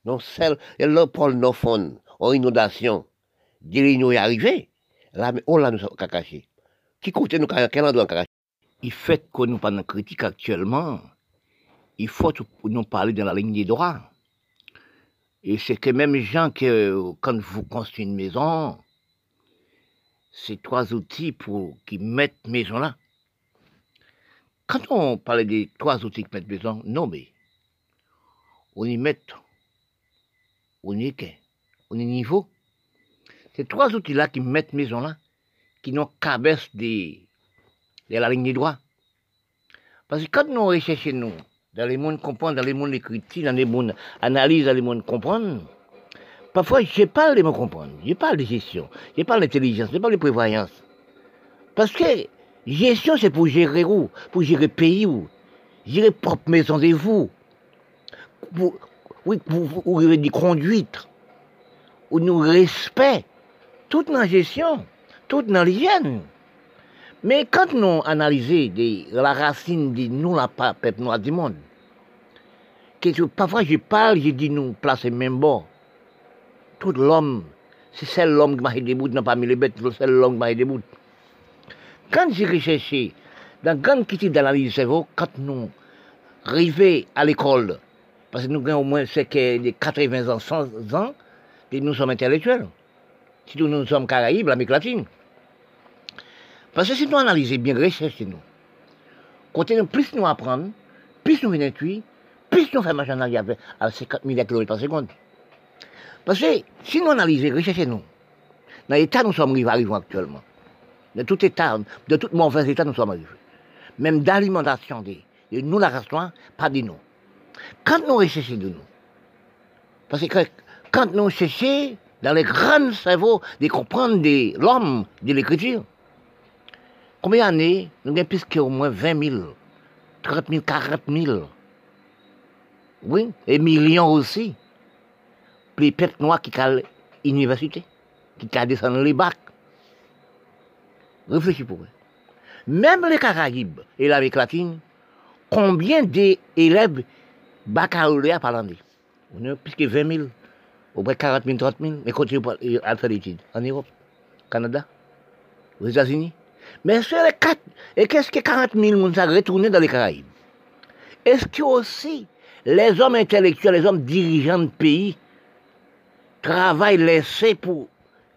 Non, celle, et là, Paul Nofon, en inondation, nous est arrivé. Là, mais, oh là, nous cachés. Qui côté nous, quel endroit caché? Il fait que nous parlons critique actuellement, il faut nous parler dans la ligne des droits. Et c'est que même gens que quand vous construisez une maison, c'est trois outils pour qui mettent maison là. Quand on parlait des trois outils qui mettent maison, non mais on y met, on y est, on y niveau. Ces trois outils là qui mettent maison là, qui n'ont qu'à de, de la ligne des droits. Parce que quand nous recherchons dans les mondes comprendre, dans les mondes écrits, dans les mondes analyse, dans les mondes comprendre. Parfois, je parle de me comprendre. Je parle de gestion. Je parle d'intelligence. Je parle de prévoyance. Parce que gestion, c'est pour gérer où? Pour gérer pays où? Gérer propre maison de vous. Pour, oui, pour, pour, conduite. Ou nous respect. Tout dans la gestion. Tout dans l'hygiène. Mais quand nous analysons la racine de nous, la peuple noir du monde, que parfois je parle, je dis nous placer même bord. Tout l'homme, c'est seul l'homme qui m'a debout, non pas mis les bêtes, c'est l'homme qui m'a debout. Quand j'ai recherché dans grande quantité d'analyse du cerveau, quand nous arrivons à l'école, parce que nous avons au moins c'est que des 80 ans, 100 ans, nous sommes intellectuels. Si nous sommes Caraïbes, l'Amérique latine. Parce que si nous analysons bien, recherchez nous. Quand nous, plus nous apprenons, plus nous venons plus nous faisons marcher en arrière à 50 000 km par seconde. Parce que si nous analysons, recherchez nous. Dans l'état nous sommes arrivés actuellement. De tout état, de tout mauvais état nous sommes arrivés. Même d'alimentation nous la pas de nous. Quand nous recherchons de nous, parce que quand nous cherchons dans les grands cerveaux de comprendre l'homme, de l'écriture, combien d'années nous avons plus qu'au moins 20 000, 30 000, 40 000 oui, et millions aussi. Les peuples noirs qui ont l'université, qui ont descendu les bacs. Réfléchis pour eux. Même les Caraïbes et l'Amérique latine, combien d'élèves baccalauréats par l'année? On a plus que 20 000, au près 40 000, 30 000, mais continuent à faire l'étude en Europe, Canada, aux États-Unis. Mais sur les quatre, et qu'est-ce que 40 000 ont retourné dans les Caraïbes? Est-ce que aussi les hommes intellectuels, les hommes dirigeants de pays travaillent laissés pour,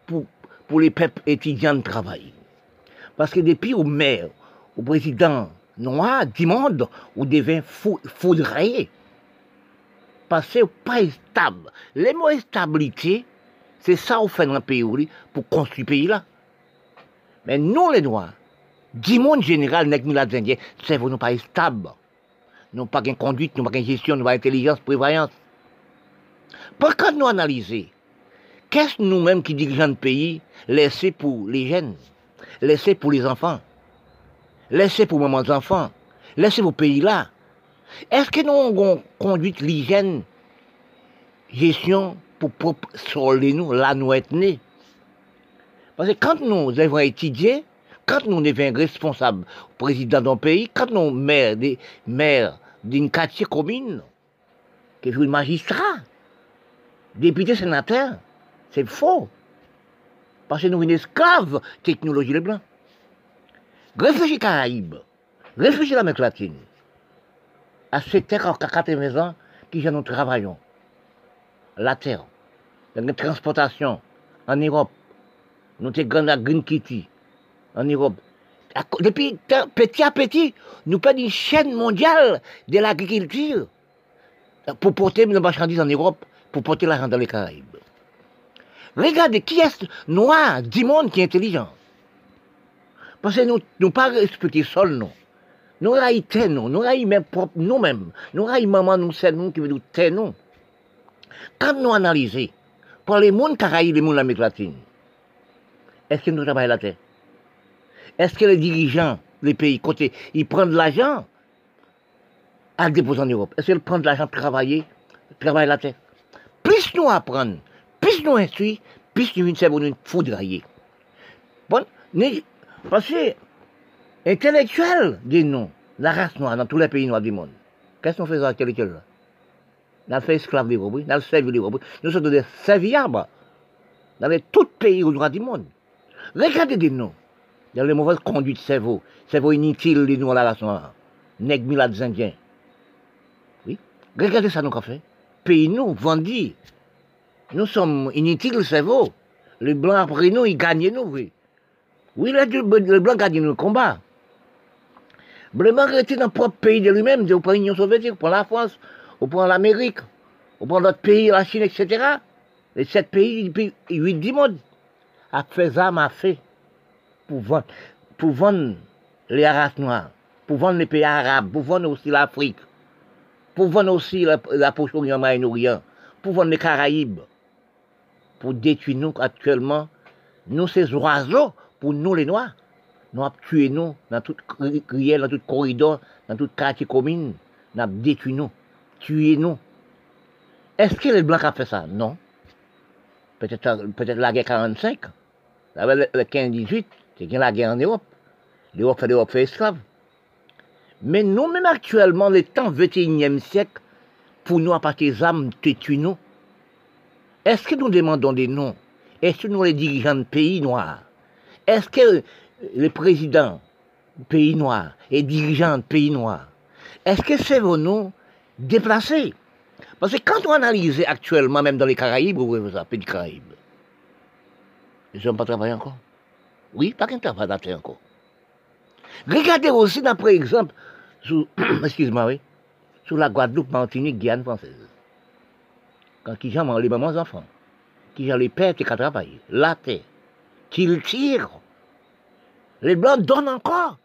pour, pour les peuples étudiants de travail. Parce que depuis au maire, au président noir du monde, on devient foudroyé. Parce que pas stable. Les mots stabilité, c'est ça qu'on fait dans le pays pour construire le pays là. Mais nous, les Noirs, du monde général, nous, les Indiens, c'est nous pas stable nous pas qu'une conduite, nous pas qu'une gestion, nous pas intelligence, prévoyance. Quand nous analyser, qu'est-ce nous-mêmes qui dirigeons le pays, laisser pour les jeunes, laisser pour les enfants, laisser pour mamans enfants, laisser pour pays là. Est-ce que nous avons conduite l'hygiène, gestion pour soler nous, là nous être nés? Parce que quand nous avons étudié, quand nous devenons responsables, président d'un pays, quand nous maires, des maires d'une quartier commune, que vous magistrat, député, sénateur, c'est faux. Parce que nous sommes esclaves technologie les blancs. Réfléchis Caraïbes, réfléchis l'Amérique latine, à ces terres en 80 ans qui nous travaillons. La terre, la transportation en Europe, nous sommes à Green Kitty, en Europe. Depuis petit à petit, nous prenons une chaîne mondiale de l'agriculture pour porter nos marchandises en Europe, pour porter l'argent dans les Caraïbes. Regardez qui est noir du monde qui est intelligent? Parce que nous ne pas respecter sol, non. Nous raïtons, nous, nous raïtons même propre nous-mêmes. Nous raïtons maman, nous, c'est nous qui veut nous taire, nous. Quand nous analysons, pour les mondes Caraïbes, les mondes l'Amérique latine, est-ce que nous travaillons la terre? Est-ce que les dirigeants, les pays côté, ils prennent de l'argent à déposer en Europe? Est-ce qu'ils prennent de l'argent pour travailler, travailler la terre? Plus nous nous sommes nous foudrailler. Bon, parce que intellectuel, nous, la race noire dans tous les pays noirs du monde. Qu'est-ce qu'on fait intellectuel là? Nous avons fait esclaves des robots, robots, nous sommes des serviables dans les tous pays du monde. Regardez des noms dans les mauvaises conduites cerveau, cerveau inutile, les nous à la race noire, nègres milades indiens. Oui, regardez ça nous qu'a fait. Pays nous, vendis. Nous sommes inutiles, le cerveau. Les blancs après nous, ils gagnent nous, oui. Oui, les, blancs gagnent le combat. Les blancs restent dans le propre pays de lui-même, au point l'Union soviétique, pour la France, au point l'Amérique, au point d'autres pays, la Chine, etc. Les sept pays, huit du monde, a fait ça, a fait pour vendre, pour vendre les races noires, pour vendre les pays arabes, pour vendre aussi l'Afrique, pour vendre aussi la, la Proche-Orient, Moyen-Orient, pour vendre les Caraïbes. Pour détruire nous actuellement. Nous, ces oiseaux, pour nous les Noirs, nous avons tué nous dans toute rivière, dans tout corridor, dans tout quartier commune. Nous avons détruit nous, tué nous. Est-ce que les Blancs ont fait ça? Non. Peut-être peut la guerre 45, le 15-18, c'est la guerre en Europe. L'Europe fait l'Europe fait esclave. Mais nous-mêmes actuellement, le temps 21e siècle, pour nous apporter des âmes, tuer nous. Est-ce que nous demandons des noms? Est-ce que nous, les dirigeants de pays noirs? Est-ce que les présidents de pays noirs et dirigeants de pays noirs, est-ce que c'est vos noms déplacés? Parce que quand on analyse actuellement, même dans les Caraïbes, vous voyez ça, pays Caraïbes, ils n'ont pas travaillé encore? Oui, pas qu'un travail encore. Regardez aussi, par exemple, excuse-moi, oui, sous la Guadeloupe, Martinique, Guyane française. Quand qui ont les mamans enfants, qui ont les pères qui travaillent, la terre, qu'ils tirent. Les blancs donnent encore.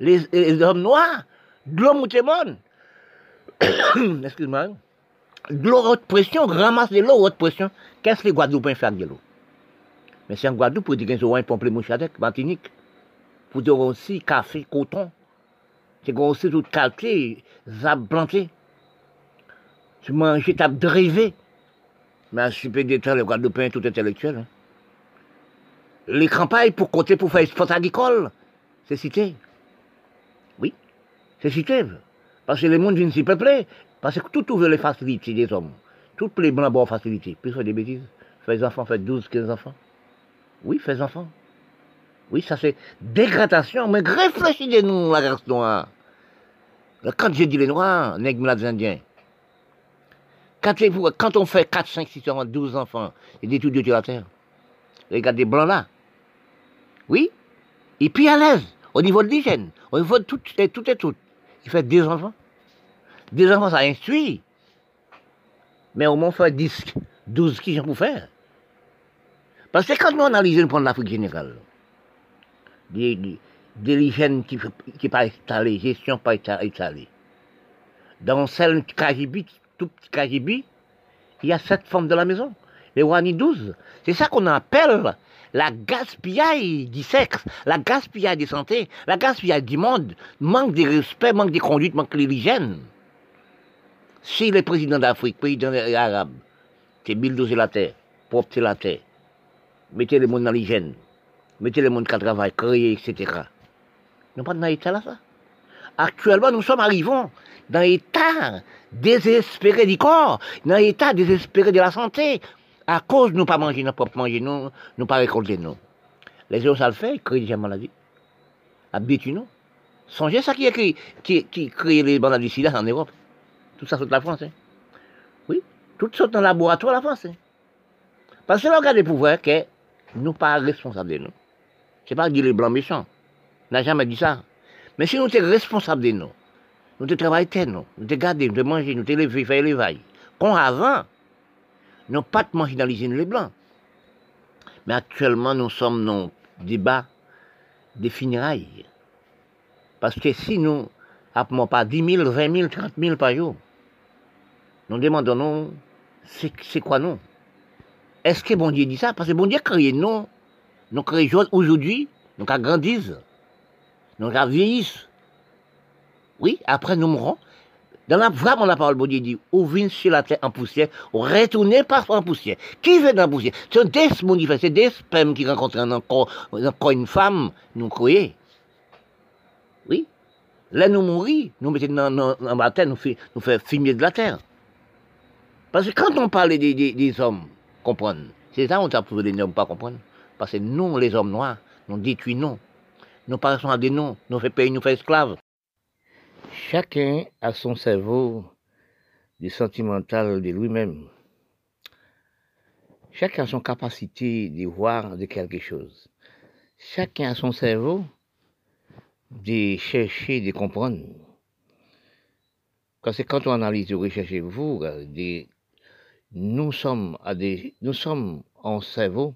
Les, hommes noirs, de l'eau moutémone. Excuse-moi. De l'eau haute pression, ramasse de l'eau haute pression. Qu'est-ce que les Guadeloupéens font avec de l'eau? Mais c'est en Guadeloupe, pour dire qu'ils ont un pompe les mouches avec, Martinique. Pour dire aussi café, coton. C'est aussi tout quartier, zab planté. Tu manges, tu as drivé. Mais un super d'état, le Guadeloupéen tout intellectuel. Hein. Les campagnes pour compter pour faire sport agricole, c'est cité. Oui, c'est cité. Parce que le monde vient s'y peupler. Parce que tout ouvre les facilités des hommes. Tous les blancs ont facilité. Puis des bêtises. Fais enfants, faites 12, 15 enfants. Oui, fais enfants. Oui, ça c'est dégradation. Mais réfléchissez-nous, la race noire. Quand j'ai dit les noirs, nègres, les indiens, quand, on fait 4, 5, 6, 7, 12 enfants, et des tout Dieu la terre. Regardez blancs là. Oui. Et puis à l'aise, au niveau de l'hygiène, au niveau de tout et tout et tout. Il fait deux enfants. Deux enfants, ça instruit. Mais au moins, fait 10, 12 qui j'en pour faire. Parce que quand on analyse le point de l'Afrique générale, des, des, l'hygiène qui n'est pas installée, gestion pas installée, dans celle qui tout petit Kajibi, il y a sept femmes de la maison. Les Wani 12. C'est ça qu'on appelle la gaspillage du sexe, la gaspillage de santé, la gaspillage du monde, manque de respect, manque de conduite, manque de l'hygiène. Si les présidents d'Afrique, présidents arabes, c'est bulldozer la terre, propter la terre, mettez le monde dans l'hygiène, mettez le monde qui travaille, créer, etc. Nous pas dans là, ça? Actuellement, nous sommes arrivés dans l'état désespéré du corps, dans l'état désespéré de la santé, à cause de nous pas manger, nous pas manger, nous, nous pas récolter, nous. Les gens, ça le fait, ils créent des maladies. Habituent nous. Songez ça qui, écrit, qui, qui crée les maladies sida en Europe. Tout ça, c'est la France. Hein. Oui, tout ça dans le laboratoire, la France. Hein. Parce que là, regardez pour voir que nous pas responsables de nous. C'est pas dire les blancs méchants. N'a jamais dit ça. Mais si nous sommes responsables de nous, nous travailler, nous, nous devons garder, nous devons manger, nous devons élever, faire l'éveil. Qu'on avant, nous pas de manger dans les blancs. Mais actuellement, nous sommes dans débat des funérailles. Parce que si nous n'avons pas 10 000, 20 000, 30 000 par jour, nous demandons, c'est quoi nous? Est-ce que bon Dieu dit ça? Parce que bon Dieu crée nous, nous créons aujourd'hui, nous grandissons, nous vieillissons. Oui, après nous mourrons. Dans la, vraiment, la parole de Dieu dit, ou sur la terre en poussière, ou retournez par en poussière. Qui veut dans la poussière? C'est des spermes qui rencontrent encore, une femme, nous croyez. Oui. Là, nous mourir, nous mettons dans, la terre, nous faisons nous fait fumier de la terre. Parce que quand on parle des, hommes, comprendre, c'est ça qu'on t'a trouvé les hommes pas comprendre. Parce que nous, les hommes noirs, nous détruisons. Nous passons à des noms, nous faisons payer, nous faisons esclaves. Chacun a son cerveau du sentimental de lui-même. Chacun a son capacité de voir de quelque chose. Chacun a son cerveau de chercher, de comprendre. Parce que quand on analyse, vous recherchez vous, nous sommes à des, nous sommes en cerveau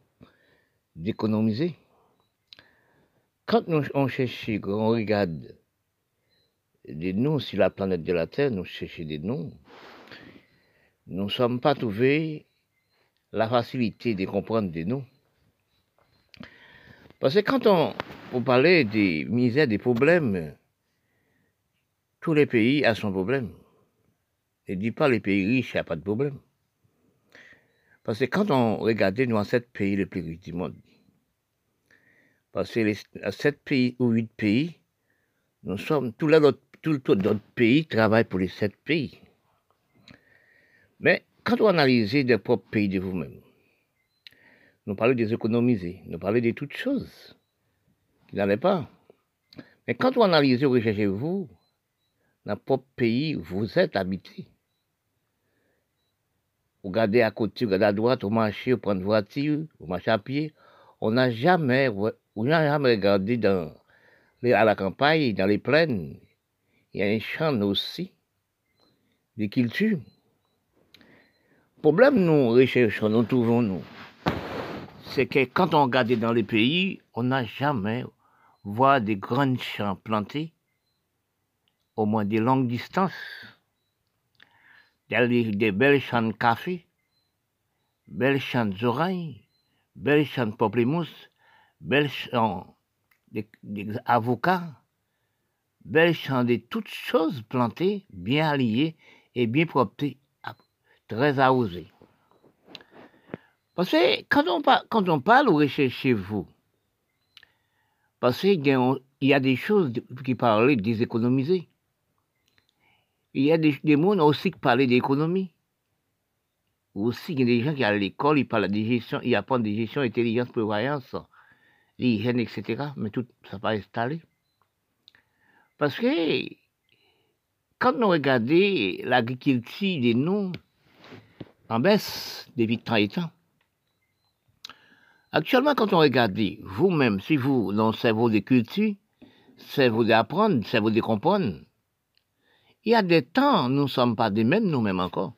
d'économiser. Quand nous, on cherche, on regarde des noms sur la planète de la Terre, nous cherchons des noms. Nous ne sommes pas trouvés la facilité de comprendre des noms. Parce que quand on, parlait des misères, des problèmes, tous les pays ont son problème. Ne dis pas les pays riches, il n'y a pas de problème. Parce que quand on regardait, nous, en sept pays les plus riches du monde, parce que les sept pays ou huit pays, nous sommes, tous les autres, tout d'autres pays travaillent pour les sept pays. Mais quand on analyse des propres pays de vous-même, nous parlons des économiser, nous parlons de toutes choses qui n'allaient pas. Mais quand on analyse, vous recherchez vous, dans le propre pays où vous êtes habité. Vous regardez à côté, vous regardez à droite, vous marchez, vous prenez voiture, vous marchez à pied. On n'a jamais, n'a jamais regardé dans, à la campagne, dans les plaines, il y a un champ aussi de culture. Problème, nous recherchons, nous trouvons, nous, c'est que quand on regarde dans les pays, on n'a jamais vu des grands champs plantés, au moins des longues distances, des, des belles champs de café, belles champs d'oreilles, belles champs de pamplemousse, belles champs d'avocats, belles champs de toutes choses plantées, bien alliées et bien propres, très arrosées. Parce que quand on, parle, quand on parle ou chez vous, parce qu'il y a des choses qui parlaient d'économiser. Il y a des, des mondes aussi qui parlaient d'économie. Aussi, il y a des gens qui à l'école, ils parlent de gestion, ils apprennent des gestion, intelligence, prévoyance, l'hygiène, etc. Mais tout ça pas installé. Parce que quand nous regardons l'agriculture des noms en baisse depuis tant et Actuellement, quand on regarde, vous-même, si vous, dans le cerveau de culture, cerveau d'apprendre, cerveau de comprendre, il y a des temps, nous ne sommes pas des mêmes, nous-mêmes encore.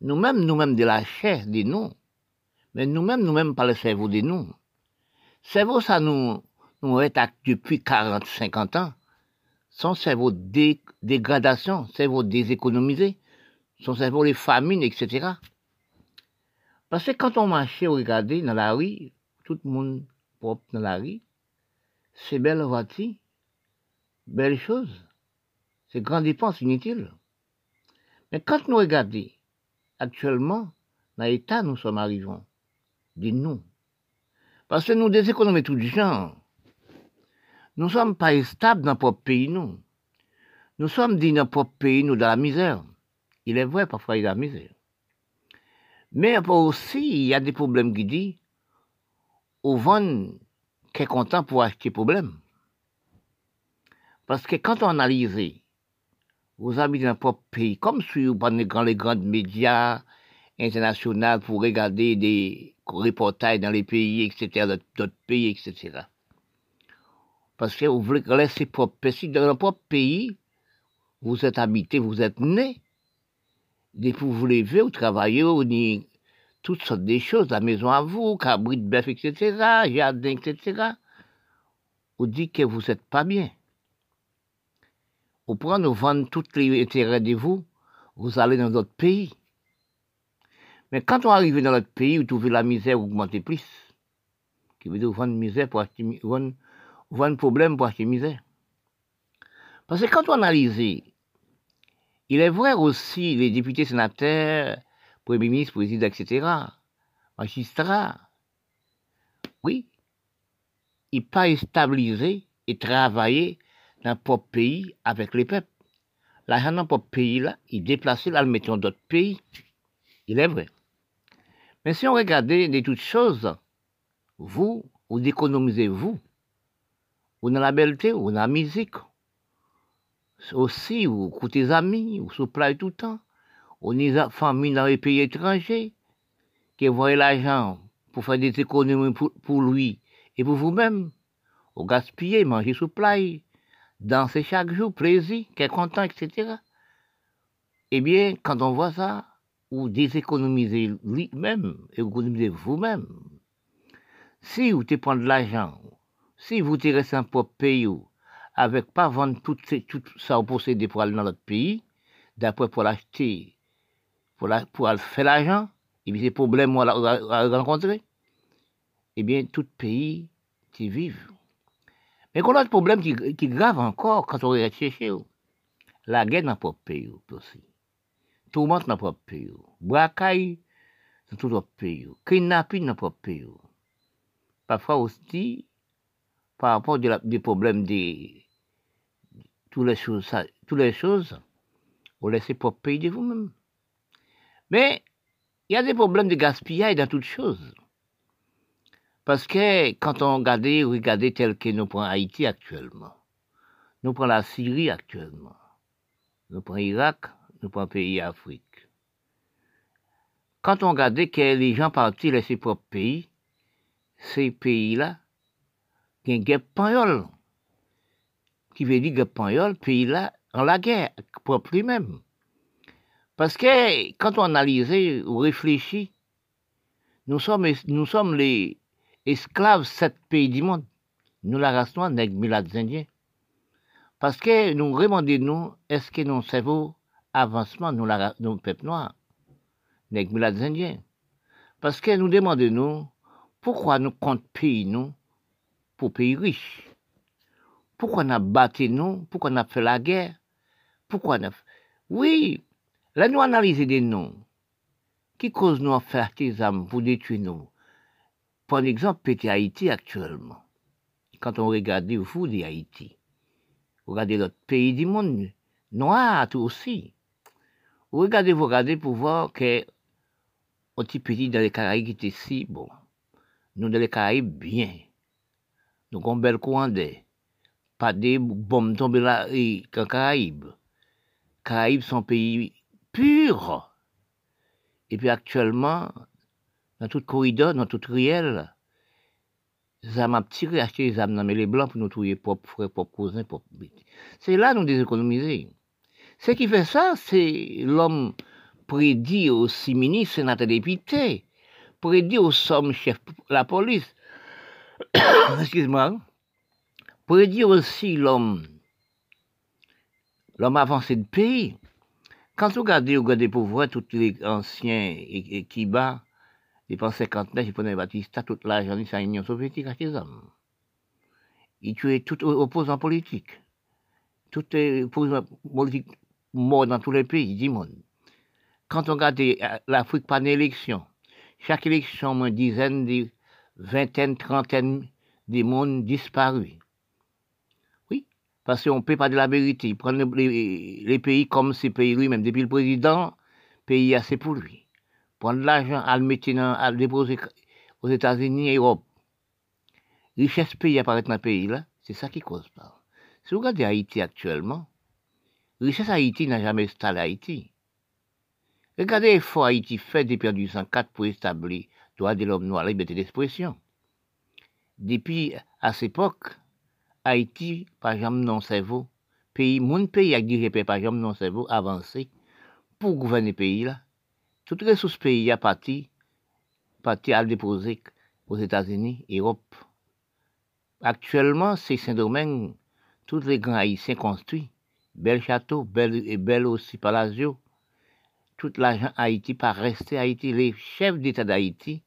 Nous-mêmes, nous-mêmes de la chair des nous. Mais nous-mêmes, nous-mêmes pas le cerveau de nous. Cerveau, ça nous, nous est depuis 40, 50 ans. Son cerveau de dégradation, cerveau déséconomisé, son cerveau les famines, etc. Parce que quand on marchait, on regardait dans la rue, tout le monde propre dans la rue, c'est belle voiture, belle chose, c'est grande dépense inutile. Mais quand nous regardons, actuellement, dans l'état nous sommes arrivés, dis-nous. Parce que nous déséconomisons tout le gens. Nous ne sommes pas stables dans notre pays, nous. Nous sommes dans notre pays, nous, dans la misère. Il est vrai, parfois, il y a la misère. Mais aussi, il y a des problèmes qui disent, au vend qui est content pour acheter problème. Parce que quand on analyse, vous habitez dans propre pays, comme si vous prenez les grands médias internationaux pour regarder des reportages dans les pays, etc., d'autres pays, etc. Parce que vous voulez laisser propre pays. Dans le propre pays, vous êtes habité, vous êtes né, des pour vous lever, ou travailler, ou ni toutes sortes de choses, la maison à vous, cabri de bœuf, etc., jardin, etc. Vous dit que vous n'êtes pas bien. Vous prenez, nous vendre tous les intérêts de vous, vous allez dans d'autres pays. Mais quand on arrive dans notre pays, vous trouvez la misère augmenter plus. Qui veut dire vendre misère pour acheter, vendre, problème pour acheter misère. Parce que quand on analyse il est vrai aussi, les députés sénateurs, premier ministre, président, etc., magistrats, oui, ils pas stabiliser et travailler dans propre pays avec les peuples. L'argent dans propre pays, là, il déplacé là, le mettre dans d'autres pays. Il est vrai. Mais si on regarde de toutes choses, vous, vous économisez vous. Vous dans la belleté, vous dans la musique, aussi, ou côté amis, ou supply tout le temps. On est famille dans les pays étrangers, qui voient l'argent pour faire des économies pour, lui et pour vous-même. Au gaspiller, manger supply, danser chaque jour, plaisir, qui est content, etc. Eh bien, quand on voit ça, vous déséconomisez lui-même et vous économisez vous-même. Si vous te prenez de l'argent, si vous te restez un propre pays, avec pas vendre tout, tout ça au possédé pour aller dans notre pays, d'après pour l'acheter, pour, la, faire l'argent, et puis ces problèmes on a rencontrés, eh bien, tout pays qui vivent. Mais qu'on a des problèmes qui, qui grave encore quand on regarde chercher. La guerre dans notre pays aussi. Tourmente dans notre pays. Bracaille dans tout notre pays. Kidnapping dans notre pays. Parfois aussi, par rapport à des problèmes de toutes les choses, ça, toutes les choses, vous laissez pour pays de vous-même. Mais il y a des problèmes de gaspillage dans toutes choses. Parce que quand on regarde, regardez tel que nous prenons Haïti actuellement, nous prenons la Syrie actuellement, nous prenons l'Irak, nous prenons pays Afrique. Quand on regarde que les gens partent de ses propres pays, ces pays-là, il y une guerre qui veut dire guerre pays-là, en la guerre, propre lui-même. Parce que quand on analyse ou réfléchit, nous sommes, nous sommes les esclaves sept pays du monde. Nous, la race noire, nous Indiens. Parce que nous demandons, est-ce que nous savons avancement, nous, la, nous peuple noir, nous Indiens. Parce que nous demandons, nous, pourquoi nous comptons pays, nous, pour pays riches? Pourquoi nous avons battu, nous Pourquoi nous avons fait la guerre? Pourquoi Oui, Là, nous analysons des noms. Qui cause nous à faire des âmes pour détruire nous? Par exemple, petit Haïti actuellement. Quand on regarde le fou d'Haïti, regardez l'autre pays du monde, noir tout aussi. Regardez, vous regardez pour voir que on petit petit dans les Caraïbes qui était si bon. Nous dans les Caraïbes bien. Nous avons bel courant Pas des bombes tombées là, en Caraïbes. Caraïbes sont pays pur. Et puis actuellement, dans tout corridor, dans toute riel, ça m'a tiré acheter les âmes mais les blancs pour nous trouver propres frères, propres cousins, propres C'est là nous déséconomiser. Ce qui fait ça, c'est l'homme prédit aussi ministre, sénateur, député, prédit au somme chef la police, excuse-moi, prédit aussi l'homme, avancé de pays, quand vous regardez, regardez pour voir tous les anciens et, qui bat, les ans 59, ils prenaient Batista, toute l'argent de sa Union soviétique à ces hommes. Ils tuaient tout opposant politique. Tout opposant politique mort dans tous les pays du monde. Quand on regarde euh, l'Afrique par élection, chaque élection, une dizaine, de vingtaine, trentaine de monde disparus parce qu'on ne peut pas de la vérité. Prendre les, les, pays comme ces pays lui-même, depuis le président, pays assez pour lui. Prendre l'argent, à le mettre à le déposer aux États-Unis et Europe. Richesse pays apparaît dans le pays là, c'est ça qui cause pas. Si vous regardez Haïti actuellement, richesse Haïti n'a jamais installé Haïti. Regardez l'effort Haïti fait depuis 1804 pour établir droit de l'homme noir, la liberté d'expression. Depuis à cette époque, Haïti, par exemple, non cerveau, pays, mon pays a dirigé par exemple, non cerveau, avancé, pour gouverner le pays là. Toutes les ressources pays a parti, parti à déposer aux États-Unis, Europe. Actuellement, c'est Saint-Domingue, tous les grands haïtiens construits, bel château, bel et bel aussi palazzo. Tout l'argent Haïti par rester Haïti. Les chefs d'État d'Haïti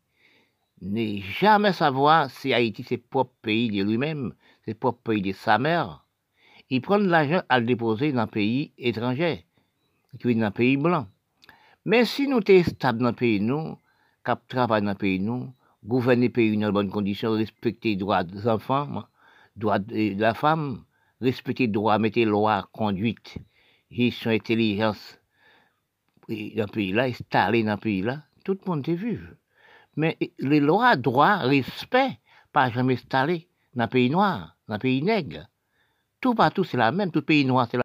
ne jamais savoir si Haïti c'est propre pays de lui-même, c'est propre pays de sa mère. Ils prennent l'argent à le déposer dans un pays étranger, qui dans un pays blanc. Mais si nous sommes stables dans le pays, nous, cap travail dans le pays, nous, gouverner pays dans de bonnes conditions, respecter les droits des enfants, droits de la femme, respecter les droits, mettre les lois, conduite, gestion, intelligence, dans le pays-là, installer dans le pays-là, tout le monde est vu. Mais les lois, droit, respect, pas jamais installé dans le pays noir, dans le pays nègre. Tout partout, c'est la même. Tout pays noir, c'est la